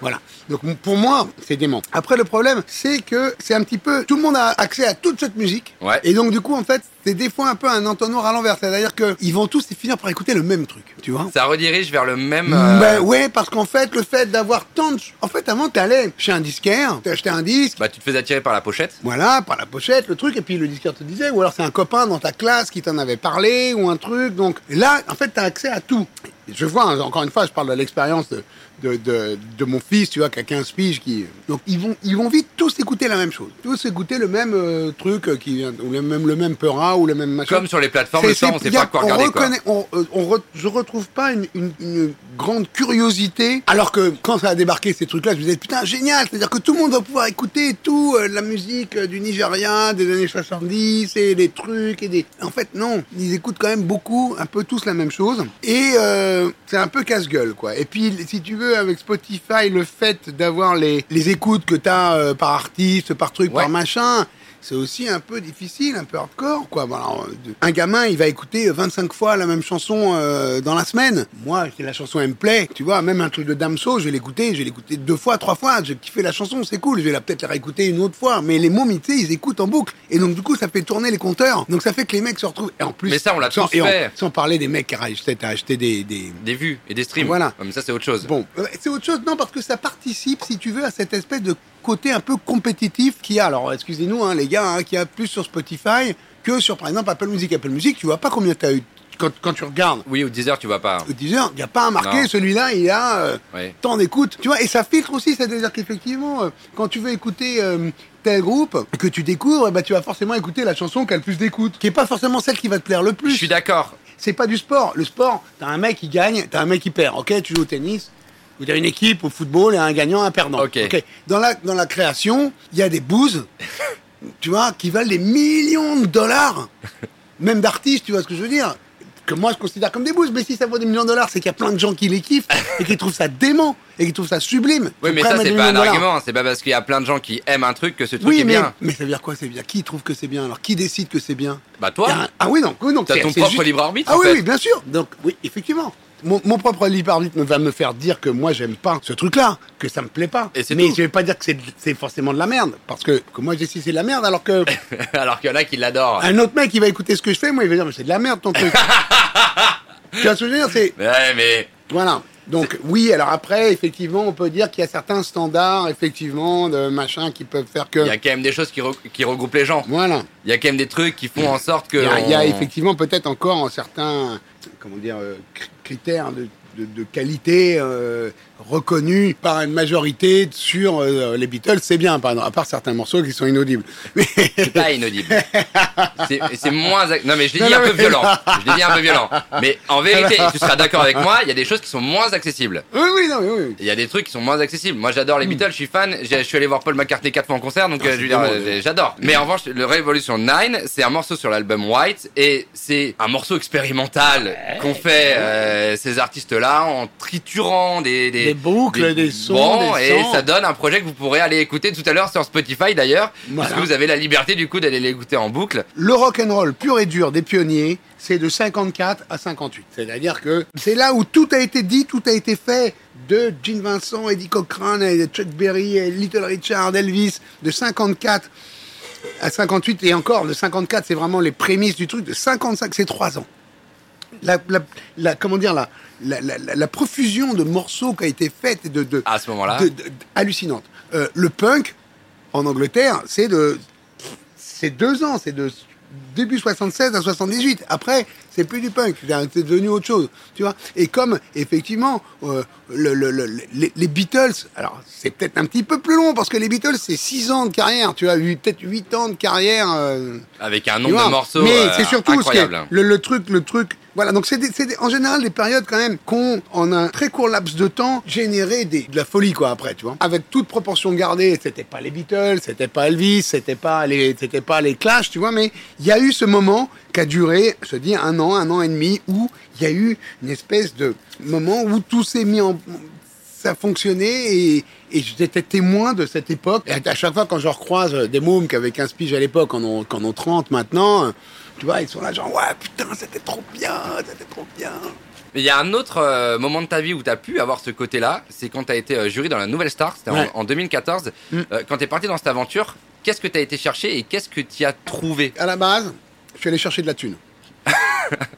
Voilà. Donc pour moi, c'est dément. Après, le problème, c'est que c'est un petit peu... Tout le monde a accès à toute cette musique. Ouais. Et donc, du coup, en fait, c'est des fois un peu un entonnoir à l'envers. C'est-à-dire qu'ils vont tous finir par écouter le même truc. Tu vois Ça redirige vers le même. euh, Ben ouais, parce qu'en fait, le fait d'avoir tant de... En fait, avant, t'allais chez un disquaire, t'achetais un disque, Bah, tu te fais attirer par la pochette. voilà, par la pochette, le truc, et puis le disquaire te disait, ou alors c'est un copain dans ta classe qui t'en avait parlé, ou un truc. Donc là, en fait, t'as accès à tout. Je vois, encore une fois, je parle de l'expérience de, de, de, de mon fils, tu vois, qui a 15 piges, qui... Donc ils vont, ils vont vite tous écouter la même chose. Tous écouter le même euh, truc, euh, qui vient, ou le même, le même peura, ou le même machin. Comme sur les plateformes, le soir, on sait pas quoi regarder. quoi. on, euh, on re- je retrouve pas une, une- une grande curiosité. Alors que quand ça a débarqué ces trucs-là, je me disais putain génial, c'est-à-dire que tout le monde va pouvoir écouter tout euh, la musique du Nigeria des années 70 et des trucs et des. En fait non, ils écoutent quand même beaucoup, un peu tous la même chose et c'est un peu casse-gueule quoi. Et puis si tu veux avec Spotify le fait d'avoir les, les écoutes que t'as euh, par artiste, par truc, Ouais. par machin c'est aussi un peu difficile, un peu hardcore, quoi. Voilà, euh, un gamin, il va écouter 25 fois la même chanson euh, dans la semaine. Moi, si la chanson elle me plaît, tu vois, même un truc de Damso, je vais l'écouter, je vais l'écouter deux fois, trois fois, j'ai kiffé la chanson, c'est cool, je vais la peut-être la réécouter une autre fois. Mais les mômes, tu sais, ils écoutent en boucle. Et donc, du coup, ça fait tourner les compteurs. Donc, ça fait que les mecs se retrouvent. Et en plus, Mais ça, on l'a sans, tous et en- fait. sans parler des mecs qui à acheter des- des, Des vues et des streams. Voilà. Ouais, Mais ça, c'est autre chose. Bon, euh, c'est autre chose, non, parce que ça participe, si tu veux, à cette espèce de côté un peu compétitif qu'il y a. Alors, excusez-nous, hein, les gars, hein, qu'il y a plus sur Spotify que sur, par exemple, Apple Music. Apple Music, tu vois pas combien tu as eu quand, quand tu regardes. Oui, au 10 heures, tu vois pas. Au Deezer, il n'y a pas un marqué, celui-là, il a euh, Ouais. tant d'écoute. Tu vois, et ça filtre aussi, c'est-à-dire qu'effectivement, euh, quand tu veux écouter euh, tel groupe que tu découvres, ben, tu vas forcément écouter la chanson qui a le plus d'écoute, qui est pas forcément celle qui va te plaire le plus Je suis d'accord. c'est pas du sport. Le sport, t'as un mec qui gagne, t'as un mec qui perd. Ok, tu joues au tennis, ou t'as une équipe au football et un gagnant, un perdant. Ok. Dans la dans la création, il y a des bouses, tu vois, qui valent des millions de dollars, même d'artistes, tu vois ce que je veux dire. Que moi je considère comme des bouses, mais si ça vaut des millions de dollars, c'est qu'il y a plein de gens qui les kiffent et qui trouvent ça dément et qui trouvent ça sublime. Oui, mais ça, c'est pas un argument. C'est pas parce qu'il y a plein de gens qui aiment un truc que ce truc Oui, est mais, bien. mais ça veut dire quoi c'est bien Qui trouve que c'est bien? Alors qui décide que c'est bien? Bah, Il y a toi, un- Ah oui, non, oui, donc t'as ton propre juste- libre arbitre. Ah en oui, fait. oui, bien sûr. Donc, oui, effectivement. Mon, mon propre libre arbitre va me faire dire que moi, j'aime pas ce truc-là, que ça me plaît pas. Et Mais tout. je vais pas dire que c'est forcément de la merde, parce que, que moi, je dis si c'est de la merde, alors que Alors qu'il y en a qui l'adorent. un autre mec, il va écouter ce que je fais, moi, il va dire, mais c'est de la merde ton truc. tu vois ce que je veux dire C'est Ouais, mais voilà. Donc oui, alors après, effectivement, on peut dire qu'il y a certains standards, effectivement, de machin qui peuvent faire que. il y a quand même des choses qui, re- qui regroupent les gens. Voilà. Il y a quand même des trucs qui font en sorte que. Il y a, il y a effectivement peut-être encore un certain, comment dire, euh, critères de, de- de qualité euh, reconnus par une majorité sur euh, les Beatles, c'est bien, pardon, à part certains morceaux qui sont inaudibles. Mais C'est pas inaudible. C'est moins. Non, mais je l'ai dit non, un peu violent. Je l'ai dit un peu violent. Mais en vérité, tu seras d'accord avec moi, il y a des choses qui sont moins accessibles. oui, oui, non, oui, oui. Il y a des trucs qui sont moins accessibles. Moi, j'adore les Beatles, je suis fan. Je suis allé voir Paul McCartney quatre fois en concert, donc Ah, euh, euh, j'adore. Mais en revanche, le Revolution 9, c'est un morceau sur l'album White et c'est un morceau expérimental qu'ont fait euh, ces artistes-là en triturant des, des, Des boucles, des sons, Bon, des et sons. ça donne un projet que vous pourrez aller écouter tout à l'heure sur Spotify d'ailleurs, Voilà. parce que vous avez la liberté du coup d'aller l'écouter en boucle. Le rock and roll pur et dur des pionniers, c'est de 54 à 58. C'est-à-dire que c'est là où tout a été dit, tout a été fait de Gene Vincent, Eddie Cochran, et Chuck Berry, et Little Richard, Elvis, de 54 à 58 et encore de 54, c'est vraiment les prémices du truc. De 55, c'est trois ans. La, la- la- comment dire la, la, la- la- la profusion de morceaux qui a été faite et de, de, À ce moment-là. de- de- hallucinante. Euh, le punk en Angleterre, c'est de c'est deux ans, c'est de début 76 à 78. Après, c'est plus du punk, c'est devenu autre chose, tu vois. Et comme effectivement euh, le- le- le- les, les Beatles, alors c'est peut-être un petit peu plus long parce que les Beatles c'est six ans de carrière, tu vois, huit- peut-être huit ans de carrière. euh, Avec un nombre de morceaux Mais euh, c'est surtout incroyable. le, le truc, le truc. Voilà, donc c'est en général des périodes quand même qu'on, en un très court laps de temps, généré des, de la folie quoi après, tu vois. Avec toute proportion gardée, c'était pas les Beatles, c'était pas Elvis, c'était pas les, c'était pas les Clash, tu vois, mais il y a eu ce moment qui a duré, je te dis, un an, un an et demi, où il y a eu une espèce de moment où tout s'est mis en ça fonctionnait et, et j'étais témoin de cette époque. Et à chaque fois, quand je recroise des mômes qui avaient 15 piges à l'époque, en ont, en ont 30 maintenant, euh, tu vois, ils sont là genre, ouais, putain, c'était trop bien, c'était trop bien. Mais il y a un autre euh, moment de ta vie où tu as pu avoir ce côté-là, c'est quand tu as été euh, jury dans la Nouvelle Star, c'était en- Ouais. en, 2014. Mm. Euh, quand tu es parti dans cette aventure, qu'est-ce que tu as été chercher et qu'est-ce que tu as trouvé? À la base, je suis allé chercher de la thune.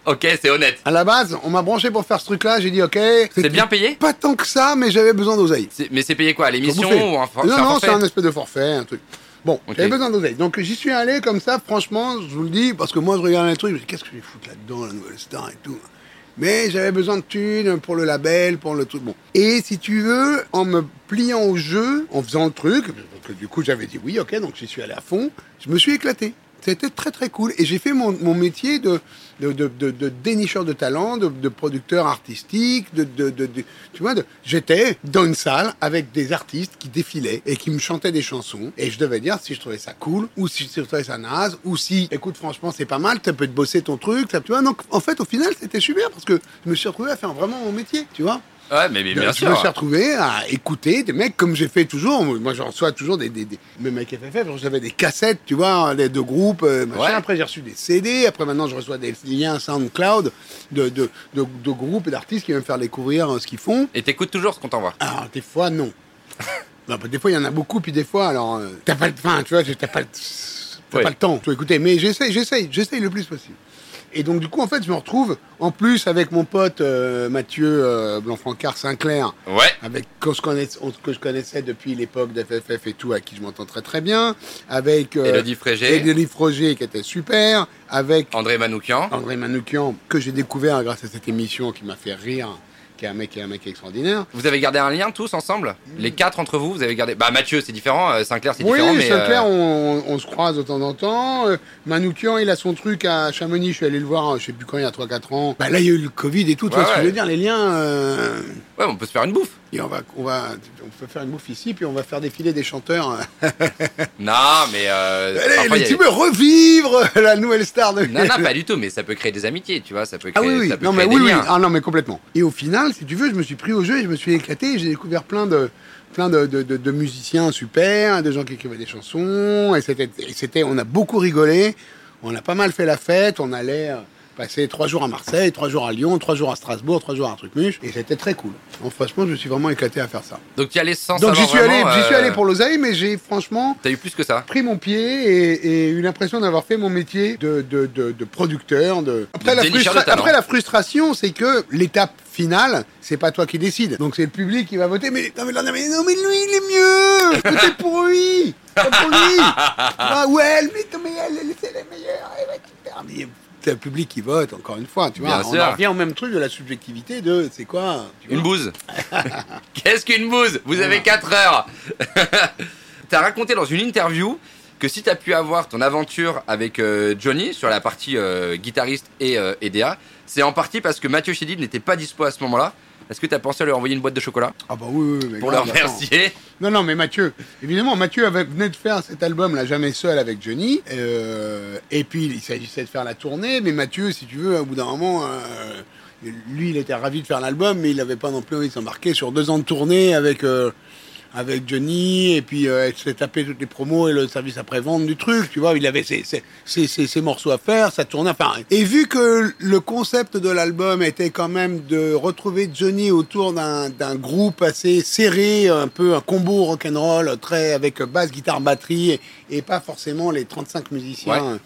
Ok, c'est honnête. À la base, on m'a branché pour faire ce truc-là, j'ai dit, ok. C'est c'était bien payé? Pas tant que ça, mais j'avais besoin d'oseille. Mais c'est payé quoi l'émission ou un, for- Non, non, c'est un espèce de forfait, un truc. Bon, j'avais besoin d'oseille. Donc j'y suis allé comme ça, franchement, je vous le dis, parce que moi je regardais un truc, je me dis qu'est-ce que je vais foutre là-dedans, la nouvelle star et tout. Mais j'avais besoin de thunes pour le label, pour le truc. Bon. Et si tu veux, en me pliant au jeu, en faisant le truc, que du coup j'avais dit oui, ok, donc j'y suis allé à fond, je me suis éclaté. C'était très très cool. Et j'ai fait mon, mon métier de, de, de, de- de dénicheur de talent, de, de tu vois, j'étais dans une salle avec des artistes qui défilaient et qui me chantaient des chansons. Et je devais dire si je trouvais ça cool, ou si je trouvais ça naze, ou si, écoute, franchement, c'est pas mal, tu peux te bosser ton truc, ça, tu vois. Donc, en fait, au final, c'était super parce que je me suis retrouvé à faire vraiment mon métier, tu vois. Ouais, mais, mais bien je me suis sûr. retrouvé à écouter des mecs comme j'ai fait toujours. Moi, je reçois toujours des, des, des même avec FFF, j'avais des cassettes, tu vois, des, de groupes, euh. Ouais. Après, j'ai reçu des CD. Après, maintenant, je reçois des liens SoundCloud de, de, de, de groupes et d'artistes qui veulent me faire découvrir euh, ce qu'ils font. Et t'écoutes toujours ce qu'on t'envoie? Alors, des fois, non. Non, bah, des fois, il y en a beaucoup, puis des fois, alors, euh, t'as pas le enfin, tu vois, t'as pas, le- t'as Ouais. pas le temps. Tu vois, écoutez, mais j'essaye, j'essaye, j'essaye le plus possible. Et donc, du coup, en fait, je me retrouve, en plus, avec mon pote euh, Mathieu euh, Blanc-Francard Sinclair, Ouais. avec qu'on se connaisse- on- que je connaissais depuis l'époque d'FFF et tout, à qui je m'entends très très bien, avec euh, Elodie Frégé, Elodie Froger, qui était super, avec André Manoukian. André Manoukian, que j'ai découvert grâce à cette émission qui m'a fait rire, qui est un mec, qui est un mec extraordinaire. Vous avez gardé un lien tous ensemble? Les quatre entre vous, vous avez gardé. Bah Mathieu, c'est différent. euh, Sinclair, c'est Oui, différent. mais Sinclair, euh, on, on se croise de temps en temps. Euh, Manoukian, il a son truc à Chamonix. Je suis allé le voir, je sais plus quand, il y a 3-4 ans. Bah là, il y a eu le Covid et tout. Tu Ouais, vois ce que je veux dire Les liens. euh, Ouais, on peut se faire une bouffe. et on va, on va, on peut faire une bouffe ici, puis on va faire défiler des chanteurs. Non, mais. euh, Allez, parfois, tu veux revivre la nouvelle star de. Non, non, pas du tout, mais ça peut créer des amitiés, tu vois. Ça peut Ah créer, oui, oui. ça peut Non, créer des oui. liens. Ah non, mais complètement. Et au final, si tu veux, je me suis pris au jeu et je me suis éclaté. J'ai découvert plein de, plein de, de, de- de musiciens super, de gens qui écrivaient des chansons. Et c'était, on a beaucoup rigolé. On a pas mal fait la fête. On allait passer trois jours à Marseille, trois jours à Lyon, trois jours à Strasbourg, trois jours à un truc muche. Et c'était très cool. Donc, franchement, je me suis vraiment éclaté à faire ça. Donc tu y allais sans Donc, j'y suis allé, j'y suis euh, allé pour l'oseille, mais j'ai franchement T'as eu plus que ça. pris mon pied et, et eu l'impression d'avoir fait mon métier de, de, de, de producteur. De... Après, la frustra-. Après, frustration, c'est que l'étape finale, c'est pas toi qui décide. Donc c'est le public qui va voter. Mais non, mais, non, mais, non, mais lui, il est mieux Votez pour lui Pas pour lui ah, Ouais, mais, mais elle, elle, c'est la meilleure elle va C'est le public qui vote, encore une fois. Tu vois, Bien on sûr. en revient au même truc de la subjectivité de c'est quoi. Une bouse. Qu'est-ce qu'une bouse? Vous avez 4 heures. T'as raconté dans une interview que si t'as pu avoir ton aventure avec euh, Johnny sur la partie euh, guitariste et, euh, et DA, c'est en partie parce que Mathieu Chédid n'était pas dispo à ce moment-là. Est-ce que t'as pensé à lui envoyer une boîte de chocolat Ah bah oui, oui, mais pour le grave, attends. remercier Non, non, mais Mathieu, évidemment, Mathieu avait, venait de faire cet album, là, Jamais Seul avec Johnny. euh, et puis, il s'agissait de faire la tournée. Mais Mathieu, si tu veux, au bout d'un moment, euh, lui, il était ravi de faire l'album, mais il n'avait pas non plus envie de s'embarquer sur deux ans de tournée avec, euh, avec Johnny. Et puis, euh, il s'est tapé toutes les promos et le service après-vente du truc. Tu vois, il avait ses, ses, ses- morceaux à faire, ça tournait. Enfin, et vu que le concept de l'album était quand même de retrouver Johnny autour d'un groupe assez serré, un peu un combo rock'n'roll, très avec basse, guitare, batterie, et pas forcément les 35 musiciens.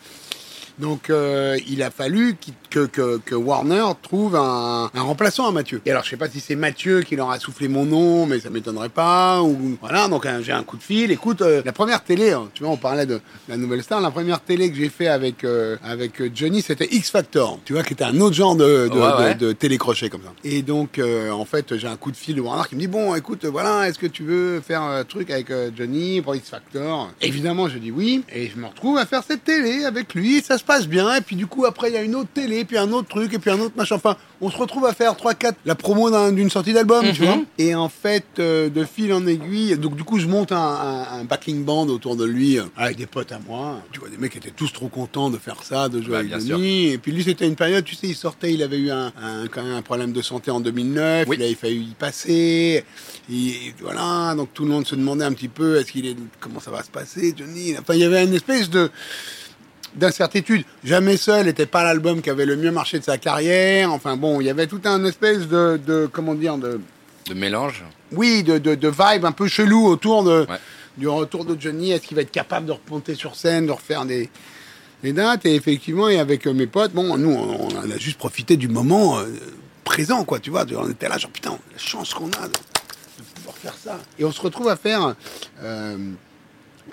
Donc euh, il a fallu que, que, que Warner trouve un, un remplaçant à Mathieu. Et alors je sais pas si c'est Mathieu qui leur a soufflé mon nom, mais ça m'étonnerait pas. Ou voilà, donc euh, j'ai un coup de fil. Écoute, euh, la première télé, hein, tu vois, on parlait de la nouvelle star. La première télé que j'ai fait avec euh, avec Johnny, c'était X Factor. Tu vois, qui était un autre genre de, de, Ouais, ouais. de- de télécrochet comme ça. Et donc en fait j'ai un coup de fil de Warner qui me dit bon, écoute, voilà, est-ce que tu veux faire un truc avec Johnny pour X Factor? Évidemment, je dis oui. Et je me retrouve à faire cette télé avec lui. Ça se passe bien. Et puis du coup après il y a une autre télé, puis un autre truc, et puis un autre machin. Enfin, on se retrouve à faire 3-4 la promo d'un- d'une sortie d'album, tu Mhm. vois. Et en fait, euh, de fil en aiguille, donc du coup je monte un, un- un backing band autour de lui euh, avec des potes à moi. Tu vois, des mecs étaient tous trop contents de faire ça, de jouer Bah, avec Johnny. Et puis lui c'était une période, tu sais, il sortait, il avait eu un, quand même un problème de santé en 2009, Oui. il avait fallu y passer. Et voilà, donc tout le monde se demandait un petit peu est-ce qu'il est comment ça va se passer, Johnny. Enfin, il y avait une espèce de d'incertitude. Jamais seul n'était pas l'album qui avait le mieux marché de sa carrière. Enfin bon, il y avait tout un espèce de, de comment dire de De mélange oui de, de, de vibe un peu chelou autour de Ouais. du retour de Johnny. Est-ce qu'il va être capable de remonter sur scène, de refaire des des dates? Et effectivement, et avec euh, mes potes, bon, nous on, on a juste profité du moment euh, présent, quoi. Tu vois, on était là genre putain, la chance qu'on a de, de pouvoir faire ça. Et on se retrouve à faire euh,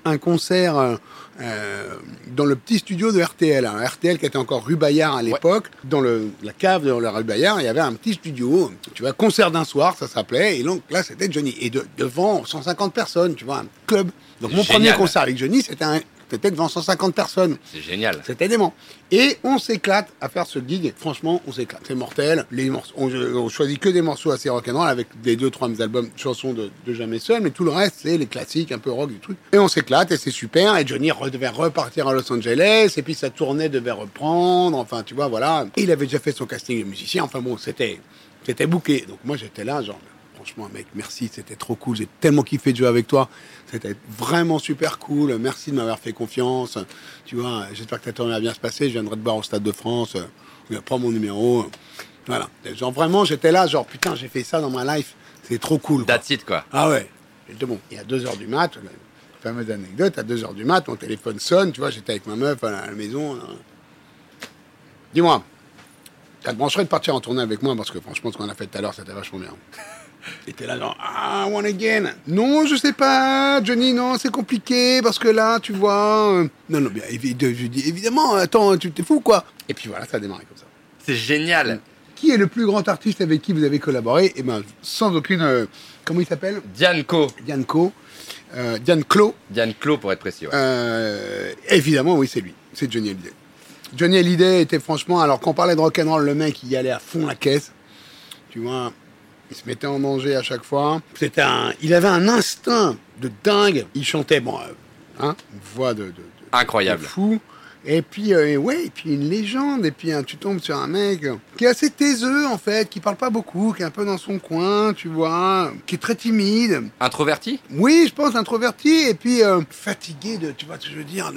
un concert euh, euh, dans le petit studio de RTL. hein. RTL qui était encore rue Bayard à l'époque. Dans le, la cave de la rue Bayard, il y avait un petit studio. Tu vois, concert d'un soir, ça s'appelait. Et donc là, c'était Johnny. Et de- devant 150 personnes, tu vois, un club. Donc mon Génial. premier concert avec Johnny, c'était un- c'était devant 150 personnes. C'est génial. C'était dément. Et on s'éclate à faire ce gig. Franchement, on s'éclate. C'est mortel. Les morceaux, on, on choisit que des morceaux assez rock'n'roll avec des deux, trois albums, chansons de, de Jamais Seul. Mais tout le reste, c'est les classiques, un peu rock du truc. Et on s'éclate et c'est super. Et Johnny devait repartir à Los Angeles. Et puis sa tournée devait reprendre. Enfin, tu vois, voilà. Et il avait déjà fait son casting de musicien. Enfin bon, c'était C'était bouqué. Donc moi j'étais là, genre, franchement, mec, merci, c'était trop cool. J'ai tellement kiffé de jouer avec toi. C'était vraiment super cool. Merci de m'avoir fait confiance. Tu vois, j'espère que ta tournée va bien se passer. Je viendrai te voir au Stade de France. Prends mon numéro. Voilà. Genre vraiment, j'étais là, genre, putain, j'ai fait ça dans ma life. C'est trop cool. quoi. That's it, quoi. Ah ouais. J'étais bon. Et à 2h du mat, la fameuse anecdote, à 2h du mat, mon téléphone sonne, tu vois, j'étais avec ma meuf à la, maison. Dis-moi, ça te brancherait de partir en tournée avec moi parce que franchement, ce qu'on a fait tout à l'heure, c'était vachement bien. T'es là, genre, ah, one again. Non, je sais pas, Johnny, non, c'est compliqué parce que là, tu vois. euh, Non, non, bien, évi- je dis, évidemment, attends, tu t'es fou, quoi. Et puis voilà, ça a démarré comme ça. C'est génial. Qui est le plus grand artiste avec qui vous avez collaboré? Eh ben, sans aucune. euh, comment il s'appelle? Diane Co. Diane Co. Euh, Diane Clo. Diane Clo, pour être précis. ouais. Euh, évidemment, oui, c'est lui. C'est Johnny Hallyday. Johnny Hallyday était franchement, alors qu'on parlait de rock'n'roll, le mec, il y allait à fond la caisse. Tu vois, il se mettait en danger à chaque fois. C'était un, il avait un instinct de dingue. Il chantait, bon, euh, hein, une voix de, de- de- Incroyable. de fou. Et puis, euh, ouais, et puis une légende. Et puis, hein, tu tombes sur un mec qui est assez taiseux, en fait, qui parle pas beaucoup, qui est un peu dans son coin, tu vois, qui est très timide. Introverti? Oui, je pense introverti et puis euh, fatigué de, tu vois ce que je veux dire,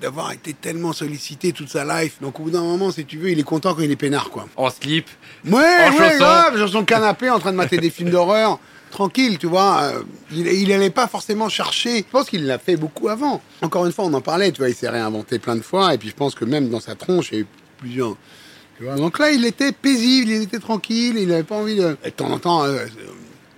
d'avoir été tellement sollicité toute sa life. Donc au bout d'un moment, si tu veux, il est content quand il est peinard, quoi. En slip? Ouais, En ouais, grave, sur son canapé en train de mater des films d'horreur, tranquille, tu vois. euh, il, il allait pas forcément chercher. Je pense qu'il l'a fait beaucoup avant. Encore une fois, on en parlait, tu vois, il s'est réinventé plein de fois et puis je pense que même dans sa tronche, il y a eu plusieurs. Donc là, il était paisible, il était tranquille, il n'avait pas envie de. Et de temps en temps, euh,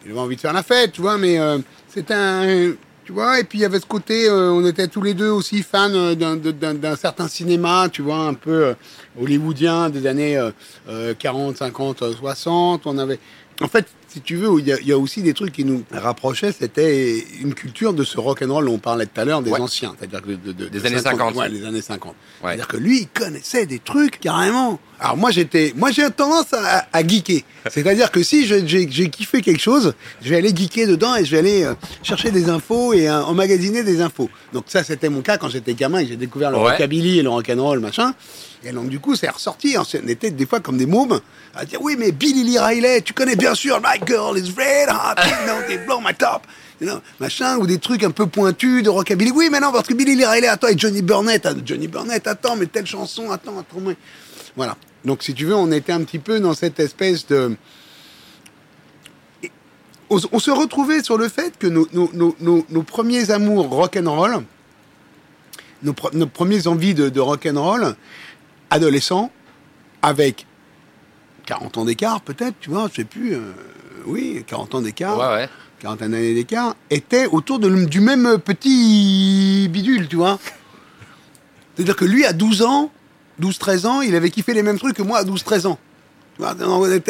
il avait envie de faire la fête, tu vois, mais euh, c'était un. Tu vois, et puis il y avait ce côté, euh, on était tous les deux aussi fans d'un- certain cinéma, tu vois, un peu hollywoodien des années euh, euh, 40, 50, euh, 60. On avait. En fait, si tu veux, il y, a- il y a aussi des trucs qui nous rapprochaient, c'était une culture de ce rock'n'roll dont on parlait tout à l'heure, des Ouais. anciens, c'est-à-dire que de, de- Des de années 50. Ouais, les années 50. Ouais. C'est-à-dire que lui, il connaissait des trucs carrément. Alors moi, j'étais, moi, j'ai tendance à, à geeker. C'est-à-dire que si j'ai kiffé quelque chose, je vais aller geeker dedans et je vais aller euh, chercher des infos et euh, emmagasiner des infos. Donc ça, c'était mon cas quand j'étais gamin et j'ai découvert le Ouais. rockabilly et le rock'n'roll, machin. Et donc du coup, c'est ressorti. On était des fois comme des mômes à dire oui, mais Billy Lee Riley, tu connais bien sûr My Girl is Red Hot, you know, blow my top. Machin, ou des trucs un peu pointus de rockabilly. Oui, mais non, parce que Billy Lee Riley, attends, et Johnny Burnett, Johnny Burnett, attends, mais telle chanson, attends, attends, mais... Voilà. Donc, si tu veux, on était un petit peu dans cette espèce de... On, se retrouvait sur le fait que nos, nos, nos, nos, premiers amours rock'n'roll, nos, nos premiers envies de, de rock'n'roll, adolescents, avec 40 ans d'écart peut-être, tu vois, je sais plus, euh, oui, 40 ans d'écart, Ouais, ouais. quarantaine d'années d'écart, étaient autour de, du même petit bidule, tu vois. C'est-à-dire que lui, à 12 ans, 12-13 ans, il avait kiffé les mêmes trucs que moi à 12-13 ans. Vois,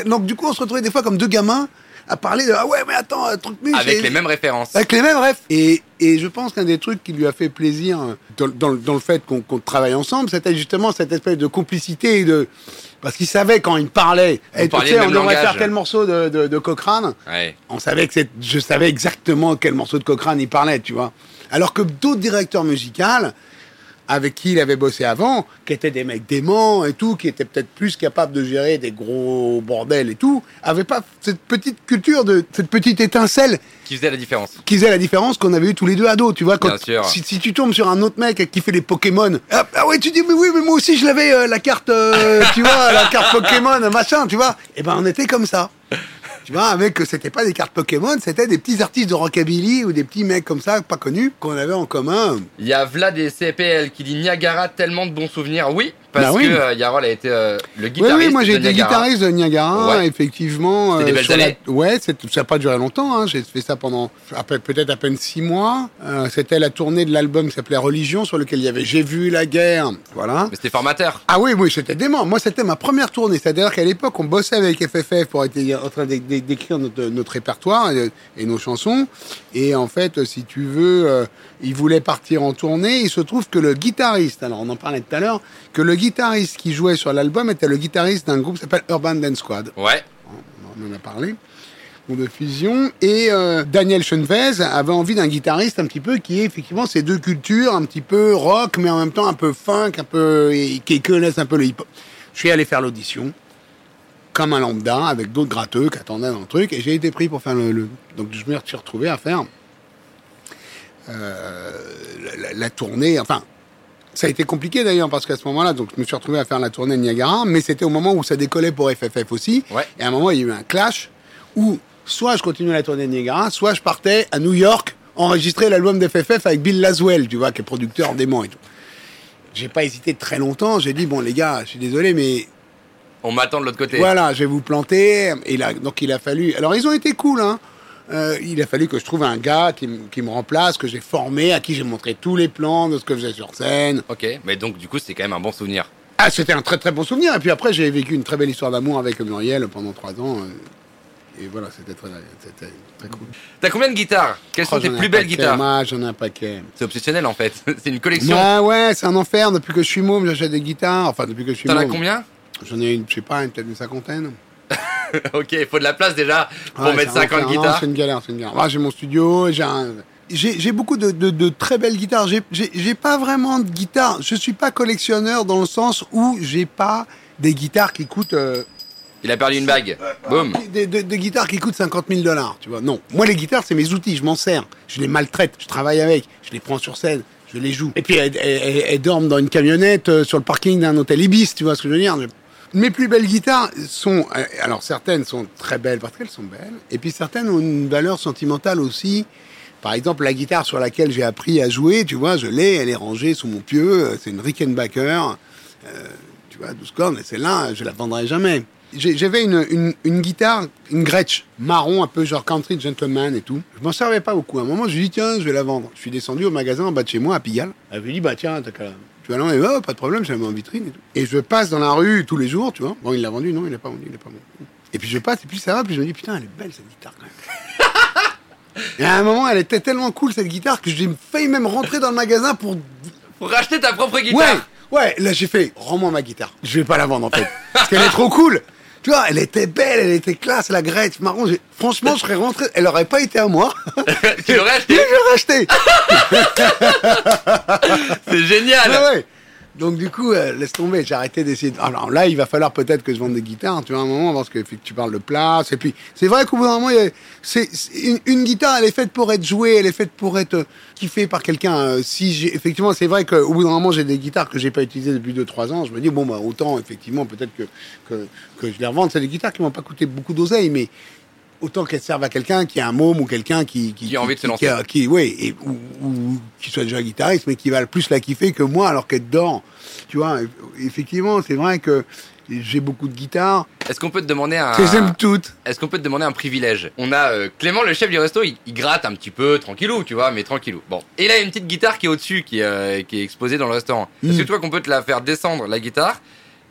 Donc, du coup, on se retrouvait des fois comme deux gamins à parler de Ah ouais, mais attends, un truc mais Avec les mêmes références. avec les mêmes rêves. Et, et je pense qu'un des trucs qui lui a fait plaisir euh, dans, dans le- dans le fait qu'on travaille ensemble, c'était justement cette espèce de complicité. et De... Parce qu'il savait quand il parlait, et tu sais, on devrait faire tel morceau de, de, de Cochrane. Ouais. On savait que je savais exactement quel morceau de Cochrane il parlait, tu vois. Alors que d'autres directeurs musicaux avec qui il avait bossé avant, qui étaient des mecs déments et tout, qui étaient peut-être plus capables de gérer des gros bordels et tout, avaient pas cette petite culture de cette petite étincelle Qui faisait la différence. qui faisait la différence qu'on avait eu tous les deux ados, tu vois. Quand, Bien sûr. Si, si tu tombes sur un autre mec qui fait les Pokémon, ah, ah ouais, tu dis, mais oui, mais moi aussi je l'avais, euh, la carte, euh, tu vois, la carte Pokémon, machin, tu vois. Et ben on était comme ça. Tu vois, avec, c'était pas des cartes Pokémon, c'était des petits artistes de rockabilly ou des petits mecs comme ça, pas connus, qu'on avait en commun. Il y a Vlad et CPL qui dit Niagara, tellement de bons souvenirs. Oui, parce Bah oui. que euh, Yarol a été euh, le Oui, guitariste. oui, moi j'ai été guitariste de Niagara, Ouais. effectivement. euh, C'était des belles sur la- années. Ouais, ça n'a pas duré longtemps. hein. J'ai fait ça pendant peut-être à peine six mois. Euh, C'était la tournée de l'album qui s'appelait Religion, sur lequel il y avait J'ai vu la guerre. Voilà. Mais c'était formateur. Ah oui, oui, c'était dément. Moi, c'était ma première tournée. C'est-à-dire qu'à l'époque, on bossait avec FFF pour être en train d'é- d'é- d'écrire notre, notre répertoire et, et nos chansons. Et en fait, si tu veux, euh, il voulait partir en tournée. Il se trouve que le guitariste, alors on en parlait tout à l'heure, que le guitariste qui jouait sur l'album était le guitariste d'un groupe qui s'appelle Urban Dance Squad Ouais. on en a parlé, ou de fusion. Et euh, Daniel Chenvez avait envie d'un guitariste un petit peu qui ait effectivement ces deux cultures, un petit peu rock, mais en même temps un peu funk, un peu et qui connaissent un peu le hip-hop. Je suis allé faire l'audition. comme un lambda, avec d'autres gratteux qui attendaient dans le truc, et j'ai été pris pour faire le, le- Donc je me suis retrouvé à faire euh, la, la- la tournée, enfin, ça a été compliqué d'ailleurs, parce qu'à ce moment-là, donc je me suis retrouvé à faire la tournée de Niagara, mais c'était au moment où ça décollait pour FFF aussi, Ouais. et à un moment, il y a eu un clash, où soit je continuais la tournée de Niagara, soit je partais à New York enregistrer l'album d'FFF avec Bill Laswell, tu vois, qui est producteur dément et tout. J'ai pas hésité très longtemps, j'ai dit, bon les gars, je suis désolé, mais On m'attend de l'autre côté. voilà, je vais vous planter. Et là, donc il a fallu. Alors ils ont été cool, hein. Euh, il a fallu que je trouve un gars qui, me remplace, que j'ai formé, à qui j'ai montré tous les plans de ce que je faisais sur scène. Ok, mais donc du coup, c'était quand même un bon souvenir. Ah, c'était un très très bon souvenir. Et puis après, j'ai vécu une très belle histoire d'amour avec Muriel pendant trois ans. euh, Et voilà, c'était très, c'était très cool. T'as combien de guitares? Quelles sont Oh, tes plus belles guitares? Moi, j'en ai un paquet. C'est obsessionnel en fait. C'est une collection. Ouais, ouais, c'est un enfer. Depuis que je suis môme, j'achète des guitares. Enfin, depuis que je suis T'en as combien? J'en ai, une, je sais pas, une- peut-être une cinquantaine. Ok, il faut de la place déjà pour Ouais, mettre c'est un 50 enfer. Non, guitares. C'est une galère, c'est une galère. Moi, j'ai mon studio, j'ai un- J'ai j'ai beaucoup de, de- de très belles guitares. J'ai- pas vraiment de guitare. Je suis pas collectionneur dans le sens où j'ai pas des guitares qui coûtent euh, Il a perdu une bague. Boum. des, des guitares qui coûtent 50 000 dollars. Tu vois Non, moi les guitares c'est mes outils. Je m'en sers. Je les maltraite. Je travaille avec. Je les prends sur scène. Je les joue. Et puis elles, elles- elles- elles dorment dans une camionnette euh, sur le parking d'un hôtel Ibis. Tu vois ce que je veux dire Mes plus belles guitares sont, euh, alors certaines sont très belles parce qu'elles sont belles, et puis certaines ont une valeur sentimentale aussi. Par exemple, la guitare sur laquelle j'ai appris à jouer, tu vois, je l'ai, elle est rangée sous mon pieu, euh, c'est une Rickenbacker, euh, tu vois, 12 cordes, et celle-là, je la vendrai jamais. J'avais une, guitare, une Gretsch, marron, un peu genre country gentleman et tout. Je m'en servais pas beaucoup. À un moment, j'ai dit, tiens, je vais la vendre. Je suis descendu au magasin en bas de chez moi, à Pigalle. Elle m'a dit, bah tiens, t'as qu'à Tu vas là, et oh, pas de problème, je la mets en vitrine et tout. Et je passe dans la rue tous les jours, tu vois. Bon, il l'a vendu, non, il l'a pas vendu, il l'a pas vendu. Et puis je passe, et puis ça va, puis je me dis, putain, elle est belle cette guitare quand même. et à un moment, elle était tellement cool cette guitare que j'ai failli même rentrer dans le magasin pour Pour racheter ta propre Ouais, guitare. ouais, là j'ai fait, rends-moi ma guitare. Je vais pas la vendre en fait. Parce qu'elle est trop cool. Tu vois, elle était belle, elle était classe, la Gretsch, marron. Franchement, je serais rentré, elle aurait pas été à moi. tu l'aurais Et acheté je l'aurais acheté. C'est génial. Ouais. Donc du coup, euh, laisse tomber, j'ai arrêté d'essayer. de- Alors là, il va falloir peut-être que je vende des guitares, tu vois, à un moment, parce que tu parles de place. Et puis, c'est vrai qu'au bout d'un moment, c'est une, guitare, elle est faite pour être jouée, elle est faite pour être euh, kiffée par quelqu'un. Euh, si effectivement, c'est vrai qu'au bout d'un moment, j'ai des guitares que j'ai pas utilisées depuis 2-3 ans. Je me dis bon, bah autant effectivement, peut-être que, que que je les revende. C'est des guitares qui m'ont pas coûté beaucoup d'oseille, mais autant qu'elles servent à quelqu'un qui a un môme ou quelqu'un qui, Qui a envie de se lancer. Qui, a- qui- ouais, et, ou, ou qui soit déjà guitariste, mais qui va plus la kiffer que moi, alors qu'elle dort. Tu vois, effectivement, c'est vrai que j'ai beaucoup de guitares. Est-ce qu'on peut te demander un. Toutes. Est-ce qu'on peut te demander un privilège? On a euh, Clément, le chef du resto, il, il gratte un petit peu, tranquillou, tu vois, mais tranquillou. Bon. Et il a une petite guitare qui est au-dessus, qui, euh, qui est exposée dans le restaurant. Est-ce Mm. que toi, qu'on peut te la faire descendre, la guitare,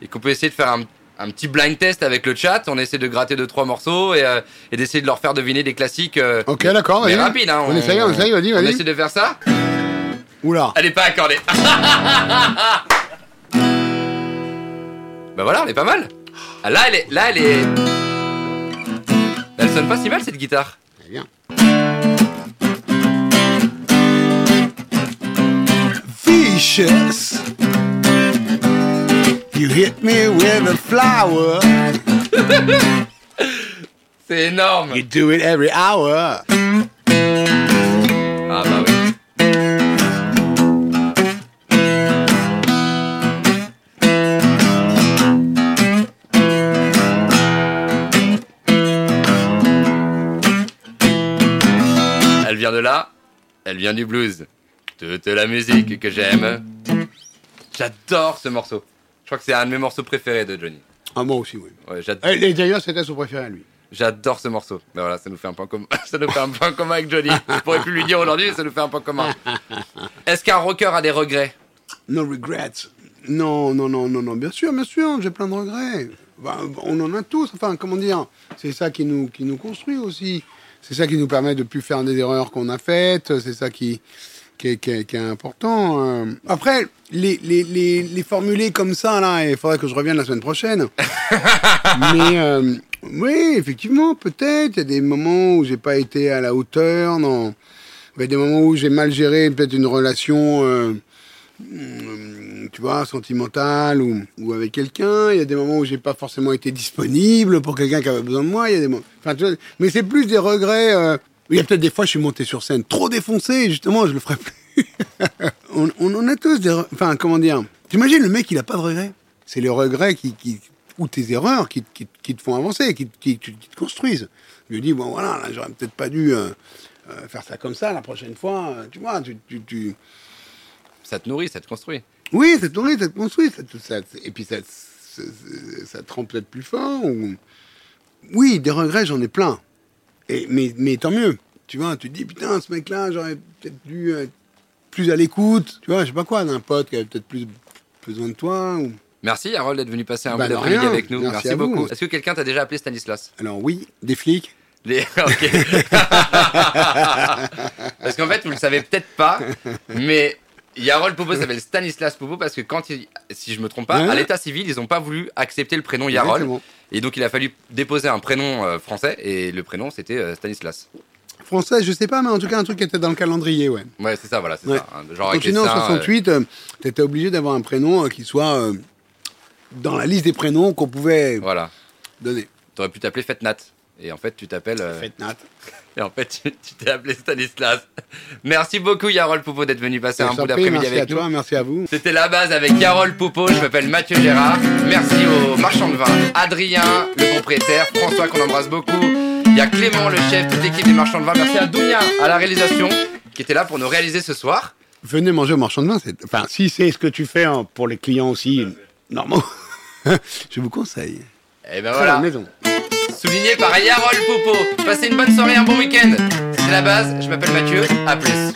et qu'on peut essayer de faire un, un petit blind test avec le chat On essaie de gratter deux, trois morceaux et, euh, et d'essayer de leur faire deviner des classiques. euh, Ok, d'accord, mais rapide, hein. On essaye, on essaye, vas-y, On vas-y. essaie de faire ça Oula. Elle est pas accordée. bah voilà, elle est pas mal. Ah, Là, elle est. Là, elle est. Elle sonne pas si mal cette guitare. Très bien. Vicious. You hit me with a flower. C'est énorme. You do it every hour. Ah bah oui. Elle vient de là, elle vient du blues. Toute la musique que j'aime. J'adore ce morceau. Je crois que c'est un de mes morceaux préférés de Johnny. Ah, moi aussi, oui. Ouais, j'adore. Et d'ailleurs, c'était son préféré à lui. J'adore ce morceau. Ben voilà, ça nous fait un point commun. Ça nous fait un point commun avec Johnny. Je pourrais plus lui dire aujourd'hui, mais ça nous fait un point commun. Est-ce qu'un rocker a des regrets? No regrets. Non, non, non, non, non. Bien sûr, bien sûr, j'ai plein de regrets. On en a tous. Enfin, comment dire? C'est ça qui nous, qui nous construit aussi. C'est ça qui nous permet de plus faire des erreurs qu'on a faites. C'est ça qui, qui, est, qui est- qui est important. Euh, Après, les, les, les, les formuler comme ça, là, il faudrait que je revienne la semaine prochaine. Mais euh, oui, effectivement, peut-être. Il y a des moments où j'ai pas été à la hauteur. Non. Il y a des moments où j'ai mal géré peut-être une relation. euh, Hum, tu vois, sentimental ou, ou avec quelqu'un. Il y a des moments où j'ai pas forcément été disponible pour quelqu'un qui avait besoin de moi. Il y a des moments, enfin, tu vois, mais c'est plus des regrets. euh, il y a peut-être des fois, je suis monté sur scène trop défoncé, justement, je le ferai plus. on, on en a tous des, re- enfin, comment dire. T'imagines le mec, il a pas de regrets. C'est les regrets qui, qui ou tes erreurs qui, qui, qui te font avancer, qui, qui, qui te construisent. Je me dis bon voilà, là, j'aurais peut-être pas dû euh, euh, faire ça comme ça la prochaine fois. euh, Tu vois, tu, tu, tu- Ça te nourrit, ça te construit. oui, ça te nourrit, ça te construit, ça te- ça- et puis ça, ça, ça te rend peut-être plus fort. Ou... Oui, des regrets, j'en ai plein. Et, mais, mais tant mieux. Tu vois, tu te dis, putain, ce mec-là, j'aurais peut-être dû être plus à l'écoute. Tu vois, je sais pas quoi, d'un pote qui avait peut-être plus besoin de toi. Ou... Merci Harold d'être venu passer un Bah, d'après-midi rien. avec nous. Merci beaucoup. Est-ce que quelqu'un t'a déjà appelé Stanislas Alors oui, des flics. Les- ok. parce qu'en fait, vous le savez peut-être pas, mais Yarol Popo s'appelle Stanislas Popo parce que quand il, si je me trompe pas, Ouais. à l'état civil, ils n'ont pas voulu accepter le prénom Yarol. Exactement. Et donc il a fallu déposer un prénom euh, français et le prénom c'était euh, Stanislas. Français, je sais pas, mais en tout cas, un truc qui était dans le calendrier, ouais. Ouais, c'est ça, voilà, c'est Ouais. ça. hein. Genre avec tu en seins, euh, 68, euh, t'étais obligé d'avoir un prénom qui soit dans la liste des prénoms qu'on pouvait voilà. donner. T'aurais pu t'appeler Fetnat. Et en fait, tu t'appelles. euh. Et en fait, tu t'es appelé Stanislas. Merci beaucoup, Yarol Popo, d'être venu passer un bout t'en prie, d'après-midi merci à avec nous. toi, merci à vous. C'était la base avec Yarol Poupeau, je m'appelle Mathieu Gérard. Merci aux marchands de vin, Adrien, le propriétaire, François qu'on embrasse beaucoup. Il y a Clément, le chef, toute l'équipe des marchands de vin. Merci à Dounia à la réalisation qui était là pour nous réaliser ce soir. Venez manger au marchand de vin. Enfin, si c'est ce que tu fais hein, pour les clients aussi, normaux, je vous conseille. Et ben à la voilà, maison. souligné par Yarol Poupeau. Passez une bonne soirée, un bon week-end. C'était la base, je m'appelle Mathieu, à plus.